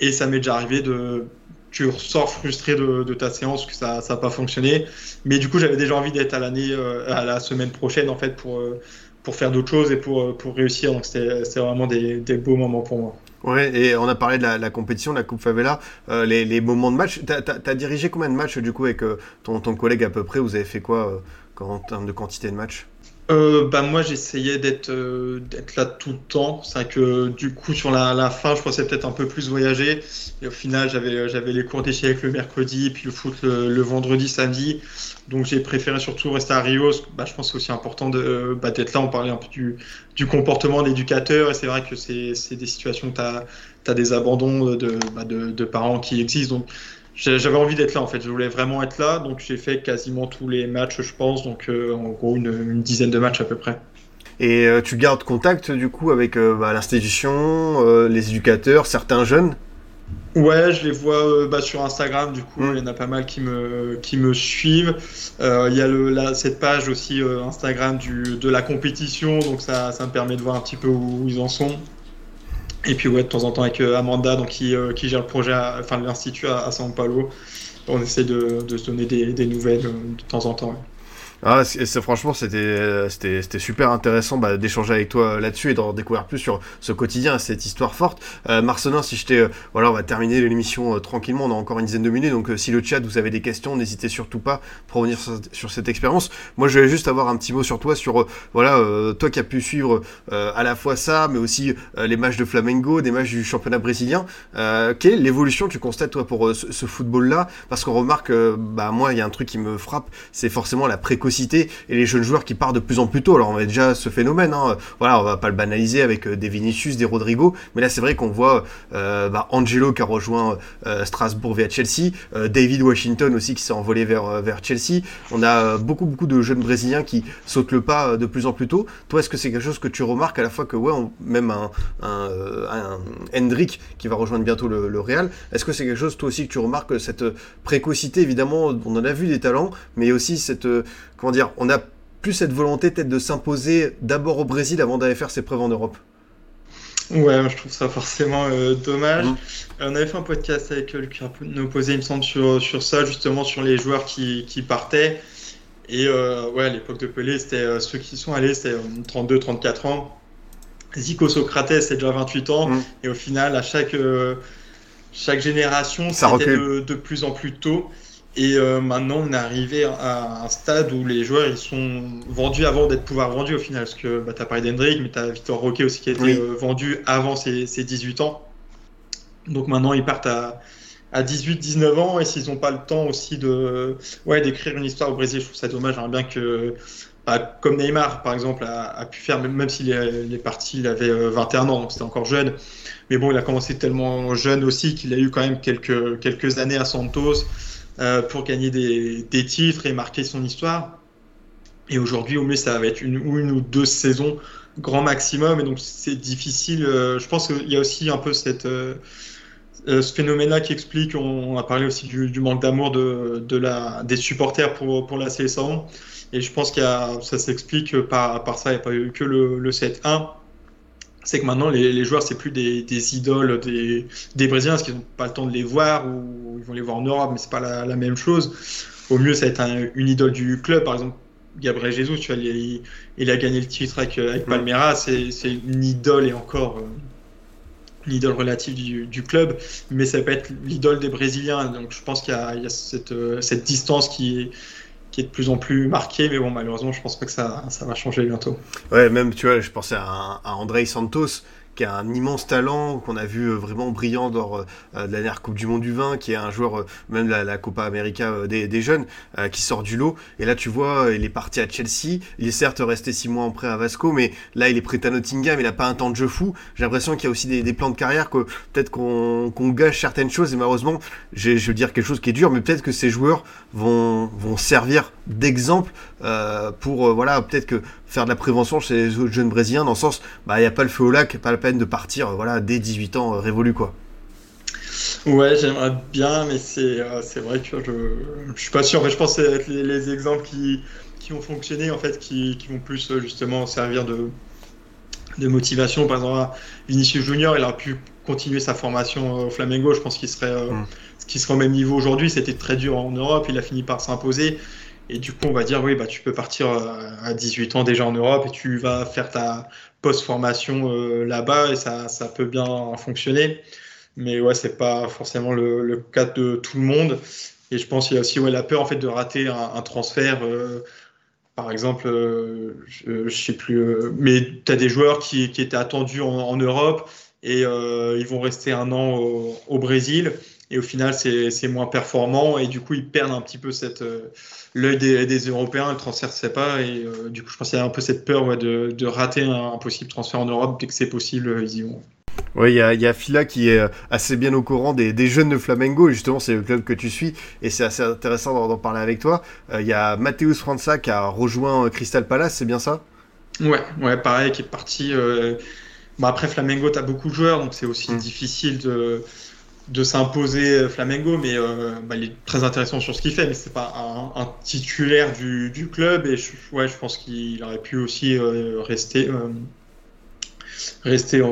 Et ça m'est déjà arrivé de, tu ressors frustré de, ta séance que ça n'a pas fonctionné. Mais du coup, j'avais déjà envie d'être à l'année, euh, à la semaine prochaine en fait pour euh, pour faire d'autres choses et pour pour réussir. Donc c'était vraiment des, des beaux moments pour moi. Ouais, et on a parlé de la, compétition, la Coupe Favela, euh, les, moments de match. T'as as, dirigé combien de matchs du coup avec euh, ton, ton, collègue à peu près? Vous avez fait quoi euh, en termes de quantité de matchs? Euh, bah moi j'essayais d'être d'être là tout le temps. C'est que du coup sur la, la fin je pensais peut-être un peu plus voyager. Et au final j'avais j'avais les cours d'échecs le mercredi puis le foot le, le vendredi samedi. Donc j'ai préféré surtout rester à Rio. Bah, je pense que c'est aussi important de, bah, d'être là. On parlait un peu du, du comportement d'éducateur. Et c'est vrai que c'est, des situations tu as, des abandons de, bah, de, de, parents qui existent. Donc j'avais envie d'être là en fait. Je voulais vraiment être là. Donc j'ai fait quasiment tous les matchs, je pense. Donc euh, en gros une, une, dizaine de matchs à peu près. Et euh, tu gardes contact du coup avec euh, bah, l'institution, les éducateurs, certains jeunes? Ouais, je les vois bah, sur Instagram, du coup, mm. il y en a pas mal qui me, qui me suivent. Il y a le, cette page aussi Instagram du, de la compétition, donc ça, ça me permet de voir un petit peu où, ils en sont. Et puis, ouais, de temps en temps avec Amanda, donc, qui, qui gère le projet, enfin l'institut à, à, São Paulo, on essaie de, de se donner des, des nouvelles de temps en temps. Ah, c'est, franchement, c'était, c'était, c'était super intéressant bah, d'échanger avec toi là-dessus et d'en découvrir plus sur ce quotidien, cette histoire forte. Euh, Marcelin, si je t'ai, euh, voilà, on va terminer l'émission euh, tranquillement. On a encore une dizaine de minutes, donc euh, si le chat vous avez des questions, n'hésitez surtout pas pour revenir sur, cette expérience. Moi, je vais juste avoir un petit mot sur toi, sur voilà, toi qui as pu suivre à la fois ça, mais aussi les matchs de Flamengo, des matchs du championnat brésilien. quelle est l'évolution tu constates toi pour ce, ce football-là? Parce qu'on remarque, bah moi, il y a un truc qui me frappe, c'est forcément la précaution et les jeunes joueurs qui partent de plus en plus tôt. Alors on a déjà ce phénomène, hein. voilà, on va pas le banaliser avec euh, des Vinicius, des Rodrigo, mais là c'est vrai qu'on voit euh, bah, Angelo qui a rejoint euh, Strasbourg via Chelsea, David Washington aussi qui s'est envolé vers, vers Chelsea. On a beaucoup beaucoup de jeunes brésiliens qui sautent le pas de plus en plus tôt. Toi, est-ce que c'est quelque chose que tu remarques à la fois que ouais, même un, un, Hendrick qui va rejoindre bientôt le, le Real, est-ce que c'est quelque chose toi aussi que tu remarques cette précocité? Évidemment, on en a vu des talents, mais aussi cette comment dire, on a plus cette volonté peut-être de s'imposer d'abord au Brésil avant d'aller faire ses preuves en Europe. Ouais, je trouve ça forcément euh, dommage. Mmh. on avait fait un podcast avec euh, Lucas nous posait, il me semble, sur, sur ça, justement, sur les joueurs qui, qui partaient. Et euh, ouais, à l'époque de Pelé, c'était ceux qui sont allés, c'était 32, 34 ans. Zico Socrates, c'est déjà 28 ans. Mmh. Et au final, à chaque, chaque génération, c'était de, de, plus en plus tôt. Et euh, maintenant, on est arrivé à un stade où les joueurs ils sont vendus avant d'être pouvoir vendus au final. Parce que bah, tu as parlé d'Hendrick, mais tu as Victor Roquet aussi qui a été euh, vendu avant ses, 18 ans. Donc maintenant, ils partent à, à 18-19 ans. Et s'ils n'ont pas le temps aussi de ouais, d'écrire une histoire au Brésil, je trouve ça dommage. J'aimerais bien que, bah, comme Neymar par exemple, a, pu faire, même, s'il est, parti, il avait 21 euh, ans, donc c'était encore jeune. Mais bon, il a commencé tellement jeune aussi qu'il a eu quand même quelques, quelques années à Santos. Euh, pour gagner des, titres et marquer son histoire. Et aujourd'hui, au mieux, ça va être une une ou deux saisons grand maximum et donc c'est difficile. je pense qu'il y a aussi un peu cette ce phénomène-là qui explique, on, a parlé aussi du, manque d'amour de, des supporters pour, pour la CSA. Et je pense que ça s'explique par, par ça. Il n'y a pas eu que le 7-1 c'est que maintenant les, les joueurs c'est plus des, des idoles des, des, Brésiliens parce qu'ils n'ont pas le temps de les voir ou ils vont les voir en Europe mais c'est pas la, la, même chose. Au mieux ça va être un, une idole du club. Par exemple Gabriel Jesus tu vois il, il a gagné le titre avec, avec Palmeiras c'est une idole et encore euh, une idole relative du, du, club mais ça peut être l'idole des Brésiliens. Donc je pense qu'il y, y, a cette, euh, cette distance qui est qui est de plus en plus marqué, mais bon, malheureusement, je pense pas que ça, ça va changer bientôt. Ouais, même, tu vois, je pensais à, à André Santos, qui a un immense talent, qu'on a vu euh, vraiment brillant lors euh, de la dernière Coupe du Monde du vin, qui est un joueur, euh, même la, la Copa América des, jeunes, qui sort du lot. Et là, tu vois, il est parti à Chelsea. Il est certes resté six mois en prêt à Vasco, mais là, il est prêt à Nottingham. Il n'a pas un temps de jeu fou. J'ai l'impression qu'il y a aussi des, des, plans de carrière que peut-être qu'on gâche certaines choses. Et malheureusement, je veux dire quelque chose qui est dur, mais peut-être que ces joueurs vont, vont servir d'exemple euh, pour, voilà, peut-être que faire de la prévention chez les autres jeunes brésiliens, dans le sens, bah, il n'y a pas le feu au lac, pas la peine de partir, euh, voilà, dès 18 ans, euh, révolu, quoi. Ouais, j'aimerais bien, mais c'est euh, c'est vrai que je, je suis pas sûr. Fait, je pense que c'est les, les, exemples qui, qui ont fonctionné, en fait, qui, qui vont plus justement servir de, de motivation. Par exemple, Vinicius Junior, il a pu continuer sa formation au Flamengo. Je pense qu'il serait, mm. qu'il serait au même niveau aujourd'hui. C'était très dur en Europe. Il a fini par s'imposer. Et du coup, on va dire, oui, bah, tu peux partir euh, à 18 ans déjà en Europe et tu vas faire ta post-formation euh, là-bas et ça, ça, peut bien fonctionner. Mais ouais, c'est pas forcément le, cas de tout le monde. Et je pense qu'il y a aussi ouais, la peur en fait, de rater un, transfert. Euh, par exemple, je, je, sais plus, mais tu as des joueurs qui, étaient attendus en, Europe et ils vont rester un an au Brésil. Et au final, c'est moins performant et du coup, ils perdent un petit peu cette l'œil des, des, Européens, le transfert fait pas. Et euh, du coup, je pense qu'il y a un peu cette peur ouais, de, de, rater un, un, possible transfert en Europe. Dès que c'est possible, ils y vont. Oui, il y a, y a Fila qui est assez bien au courant des, des jeunes de Flamengo, justement c'est le club que tu suis, et c'est assez intéressant d'en parler avec toi. Il euh, y a Matheus França qui a rejoint Crystal Palace, c'est bien ça? Ouais, ouais, pareil, qui est parti. Euh... Bon, après Flamengo, tu as beaucoup de joueurs, donc c'est aussi mmh. difficile de de s'imposer euh, Flamengo, mais euh, bah, il est très intéressant sur ce qu'il fait, mais c'est pas un, titulaire du, club. Et je, ouais, je pense qu'il aurait pu aussi euh, rester, rester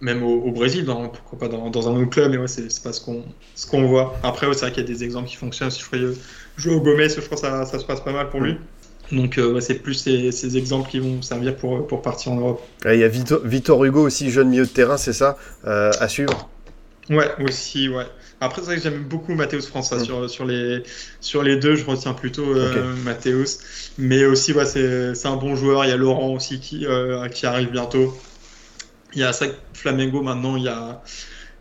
même au, Brésil, pourquoi pas dans, un autre club. Mais ouais, c'est pas ce qu'on ce qu'on voit. Après, c'est vrai qu'il y a des exemples qui fonctionnent. Si je croyais au Gomez, je crois que ça, ça se passe pas mal pour lui. Donc c'est plus ces, exemples qui vont servir pour, partir en Europe. Il y a Victor Hugo aussi, jeune milieu de terrain, c'est ça, à suivre? Ouais, aussi, ouais. Après, c'est vrai que j'aime beaucoup Mathéus François. Mm. Sur, sur, les, sur les deux, je retiens plutôt euh, okay. Mathéus. Mais aussi, ouais, c'est un bon joueur. Il y a Laurent aussi qui, euh, qui arrive bientôt. Il y a ça, Flamengo maintenant, il y a,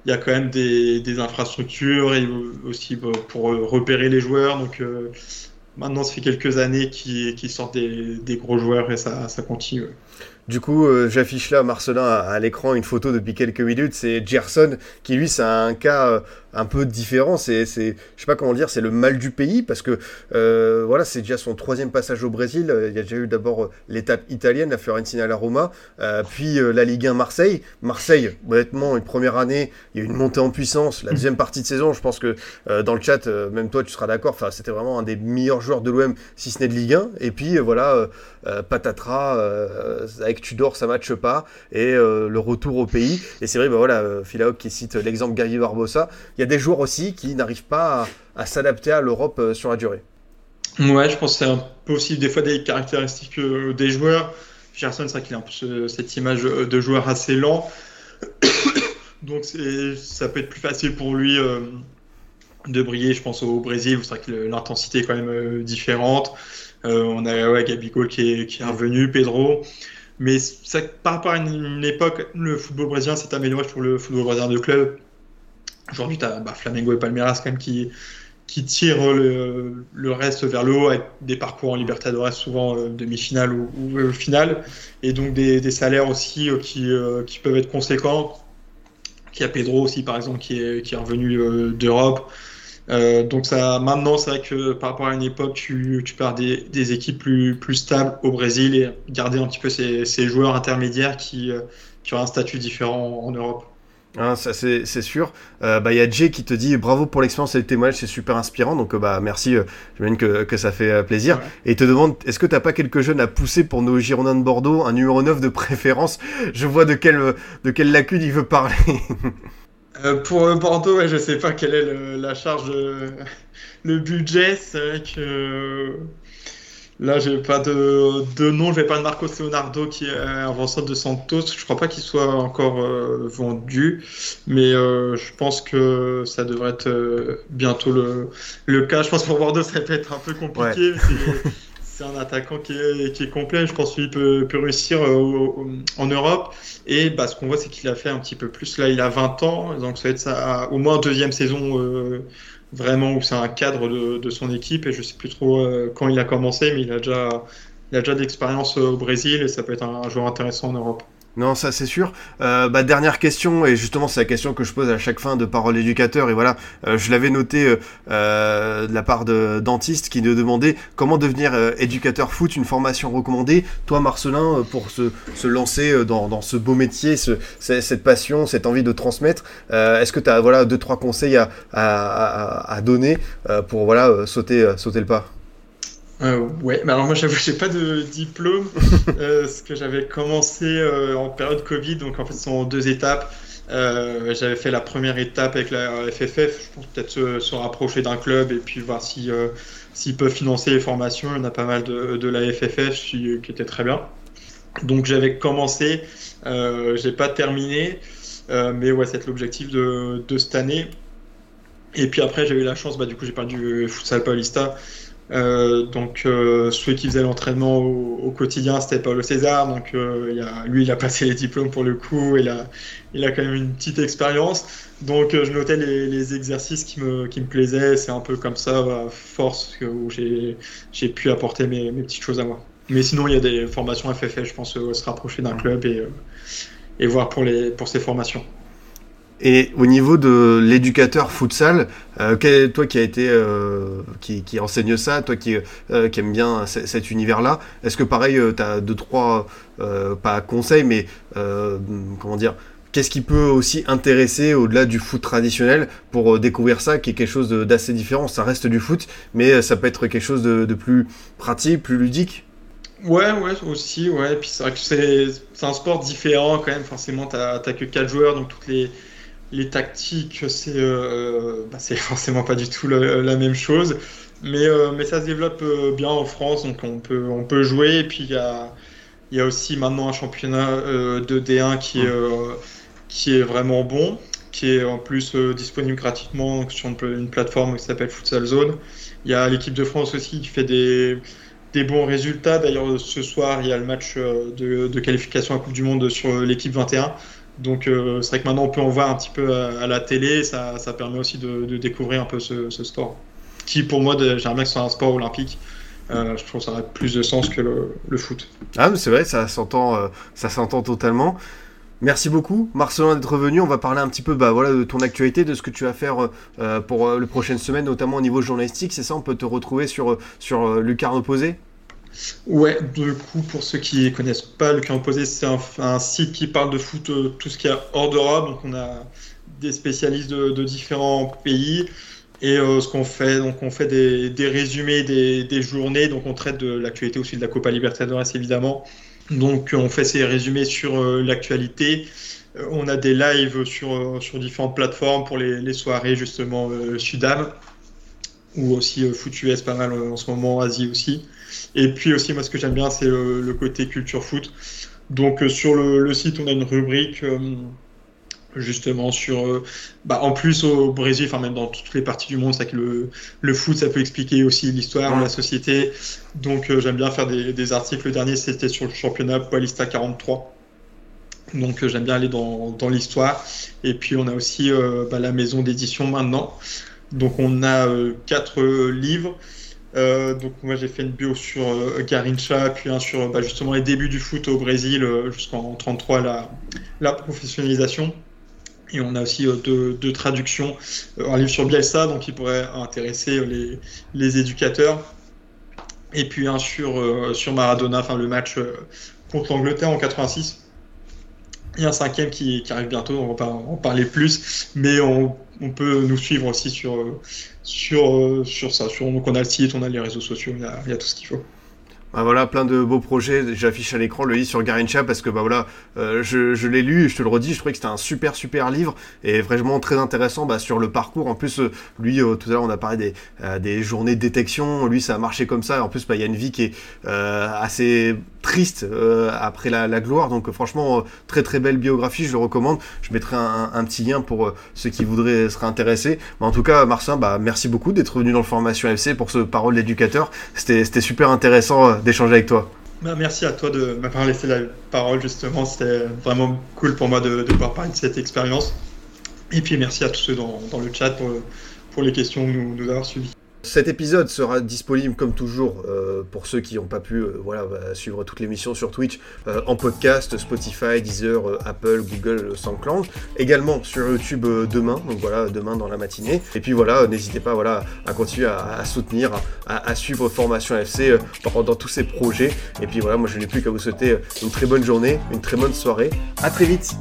il y a quand même des, des infrastructures et aussi bah, pour repérer les joueurs. Donc euh, maintenant, ça fait quelques années qu'ils qu sortent des, des, gros joueurs et ça, ça continue. Du coup, euh, j'affiche là, Marcelin, à, l'écran une photo depuis quelques minutes. C'est Gerson qui, lui, c'est un cas euh, un peu différent. C'est, je sais pas comment dire, c'est le mal du pays parce que euh, voilà, c'est déjà son troisième passage au Brésil. Il y a déjà eu d'abord l'étape italienne, la Fiorentina, la Roma, euh, puis euh, la Ligue 1 Marseille. Marseille, honnêtement, une première année, il y a une montée en puissance. La deuxième partie de saison, je pense que euh, dans le chat, euh, même toi, tu seras d'accord. Enfin, c'était vraiment un des meilleurs joueurs de l'OM, si ce n'est de Ligue 1. Et puis voilà, patatras avec Tudor, ça matche pas et le retour au pays. Et c'est vrai, bah voilà, Philaop qui cite l'exemple Gary Barbosa. Il y a des joueurs aussi qui n'arrivent pas à, s'adapter à l'Europe euh, sur la durée. Ouais, je pense que c'est un peu aussi des fois des caractéristiques euh, des joueurs. Gerson, c'est vrai qu'il a un peu ce, cette image de joueur assez lent. Donc ça peut être plus facile pour lui euh, de briller, je pense, au Brésil, c'est vrai que l'intensité est quand même euh, différente. Euh, on a ouais, Gabigol qui est, revenu, Pedro. Mais ça, par rapport à une, une époque, le football brésilien s'est amélioré sur le football brésilien de club. Aujourd'hui, tu as bah, Flamengo et Palmeiras quand même qui, qui tirent le, reste vers le haut avec des parcours en Libertadores, souvent euh, demi-finale ou, euh, finale, et donc des, salaires aussi euh, qui, qui, peuvent être conséquents. Y a Pedro aussi, par exemple, qui est, qui est revenu d'Europe. Donc ça, maintenant, c'est vrai que par rapport à une époque, tu, tu pars des, des, équipes plus, plus stables au Brésil et garder un petit peu ces, ces joueurs intermédiaires qui, qui ont un statut différent en Europe. Hein, ça c'est sûr. Euh, bah il y a Jay qui te dit bravo pour l'expérience et le témoignage, c'est super inspirant. Donc euh, bah merci, euh, j'imagine que, que ça fait euh, plaisir. Ouais. Et il te demande est-ce que t'as pas quelques jeunes à pousser pour nos Girondins de Bordeaux, un numéro 9 de préférence? Je vois de quelle de quelle lacune il veut parler. Pour Bordeaux, ouais, je sais pas quelle est le, la charge, le budget. C'est vrai que là, j'ai pas de, de nom. Je vais pas de Marcos Leonardo qui est un vendeur de Santos. Je crois pas qu'il soit encore euh, vendu, mais euh, je pense que ça devrait être euh, bientôt le, le cas. Je pense que pour Bordeaux, ça peut être un peu compliqué. C'est un attaquant qui est, complet. Je pense qu'il peut, réussir euh, au- en Europe. Et bah, ce qu'on voit, c'est qu'il a fait un petit peu plus. Là, il a 20 ans, donc ça va être sa, au moins deuxième saison euh, vraiment où c'est un cadre de, son équipe. Et je sais plus trop euh, quand il a commencé, mais il a déjà, il a d'expérience au Brésil et ça peut être un joueur intéressant en Europe. Non, ça c'est sûr. Euh, bah, dernière question, et justement c'est la question que je pose à chaque fin de parole éducateur, et voilà, euh, je l'avais noté euh, euh, de la part de dentiste qui nous demandait comment devenir éducateur foot, une formation recommandée. Toi Marcelin, pour se, lancer dans, ce beau métier, ce, ce- cette passion, cette envie de transmettre, est-ce que tu as voilà, deux, trois conseils à, donner pour voilà, sauter le pas? Euh, ouais, mais alors moi j'avoue j'ai pas de diplôme euh, parce que j'avais commencé euh, en période Covid, donc en fait ce sont en deux étapes. Euh, j'avais fait la première étape avec la FFF, je pense peut-être se, se rapprocher d'un club et puis voir si s'ils peuvent financer les formations. Il y en a pas mal de, de la FFF qui, qui était très bien. Donc j'avais commencé, j'ai pas terminé, mais ouais c'est l'objectif de, de cette année. Et puis après j'ai eu la chance, bah du coup j'ai perdu Futsal Paulista. Euh, donc euh, celui qui faisait l'entraînement au, au quotidien c'était Paulo César. Donc euh, il y a, lui il a passé les diplômes pour le coup. Il a, il a quand même une petite expérience. Donc euh, je notais les, les exercices qui me, qui me plaisaient. C'est un peu comme ça à force où j'ai pu apporter mes, mes petites choses à moi. Mais sinon il y a des formations FFF je pense se rapprocher d'un club et, et voir pour, les, pour ces formations Et au niveau de l'éducateur futsal, euh, toi qui a été euh, qui, enseigne ça, toi qui, euh, aime bien cet univers-là, est-ce que pareil, tu as deux trois euh, pas conseils, mais euh, comment dire, qu'est-ce qui peut aussi intéresser au-delà du foot traditionnel pour euh, découvrir ça, qui est quelque chose d'assez différent? Ça reste du foot, mais euh, ça peut être quelque chose de, plus pratique, plus ludique? Ouais, ouais, aussi, ouais. Puis c'est vrai que c'est un sport différent quand même. Forcément, t'as que 4 joueurs, donc toutes les, les tactiques, c'est euh, bah, c'est forcément pas du tout la même chose. Mais, euh, mais ça se développe euh, bien en France, donc on peut, on peut jouer. Et puis il y a, y a aussi maintenant un championnat euh, de D1 qui est, euh, qui est vraiment bon, qui est en plus euh, disponible gratuitement sur une, plateforme qui s'appelle Futsal Zone. Il y a l'équipe de France aussi qui fait des des bons résultats. D'ailleurs, ce soir, il y a le match euh, de, qualification à Coupe du Monde sur euh, l'équipe 21. Donc, euh, c'est vrai que maintenant, on peut en voir un petit peu à, la télé. Ça, ça permet aussi de, découvrir un peu ce, sport. Qui, pour moi, j'aimerais que ce soit un sport olympique. Euh, je trouve que ça aurait plus de sens que le, foot. Ah, mais c'est vrai, ça s'entend, euh, ça s'entend totalement. Merci beaucoup, Marcelin, d'être venu. On va parler un petit peu bah, voilà, de ton actualité, de ce que tu vas faire pour les prochaines semaines, notamment au niveau journalistique. C'est ça, on peut te retrouver sur, sur Lucarne Opposé Ouais, du coup, pour ceux qui connaissent pas, le Camp Opposé, c'est un, site qui parle de foot, euh, tout ce qu'il y a hors d'Europe. Donc, on a des spécialistes de, différents pays. Et euh, ce qu'on fait, donc on fait des, résumés des, journées. Donc, on traite de l'actualité aussi de la Copa Libertadores, évidemment. Donc, on fait ces résumés sur euh, l'actualité. On a des lives sur, sur différentes plateformes pour les, soirées, justement, Sudam. Ou aussi Foot US, pas mal en ce moment, Asie aussi. Et puis aussi, moi, ce que j'aime bien, c'est le, le côté culture foot. Donc, euh, sur le, le site, on a une rubrique euh, justement sur. euh, bah, en plus, au Brésil, enfin, même dans toutes les parties du monde, c'est que le, le foot, ça peut expliquer aussi l'histoire, Ouais. la société. Donc, euh, j'aime bien faire des, des articles. Le dernier, c'était sur le championnat Paulista 43. Donc, euh, j'aime bien aller dans, dans l'histoire. Et puis, on a aussi euh, bah, la maison d'édition maintenant. Donc, on a euh, quatre euh, livres. Euh, donc moi j'ai fait une bio sur euh, puis un sur bah, justement les débuts du foot au Brésil euh, jusqu'en 33 la, professionnalisation. Et on a aussi deux, deux, traductions, un livre sur Bielsa, donc qui pourrait intéresser les, les éducateurs, et puis un sur, sur Maradona, enfin le match contre l'Angleterre en 86. Il y a un cinquième qui, arrive bientôt, on va en parler plus, mais on, peut nous suivre aussi sur, sur, sur ça. Donc on a le site, on a les réseaux sociaux, il y a, tout ce qu'il faut. Bah voilà, plein de beaux projets. J'affiche à l'écran le livre sur Garincha parce que bah voilà, euh, je, l'ai lu et je te le redis, je trouvais que c'était un super super livre et vraiment très intéressant bah, sur le parcours. En plus, euh, lui, euh, tout à l'heure, on a parlé des, des journées de détection. Lui, ça a marché comme ça. En plus, bah, il y a une vie qui est assez triste après la, gloire. Donc franchement, très très belle biographie, je le recommande. Je mettrai un, petit lien pour ceux qui voudraient se intéresser. Mais en tout cas, Marcin, bah, merci beaucoup d'être venu dans le Formation FC pour ce parole d'éducateur. C'était super intéressant d'échanger avec toi. Bah, merci à toi de m'avoir laissé la parole justement. C'était vraiment cool pour moi de, de, pouvoir parler de cette expérience. Et puis merci à tous ceux dans, dans le chat pour, pour les questions nous, nous avoir suivis. Cet épisode sera disponible comme toujours euh, pour ceux qui n'ont pas pu euh, voilà, bah, suivre toute l'émission sur Twitch euh, en podcast, Spotify, Deezer, Apple, Google, SoundCloud. Également sur YouTube demain, donc voilà, demain dans la matinée. Et puis voilà, n'hésitez pas voilà, à continuer à, à soutenir, à, suivre Formation FC dans, dans tous ces projets. Et puis voilà, moi je n'ai plus qu'à vous souhaiter une très bonne journée, une très bonne soirée. À très vite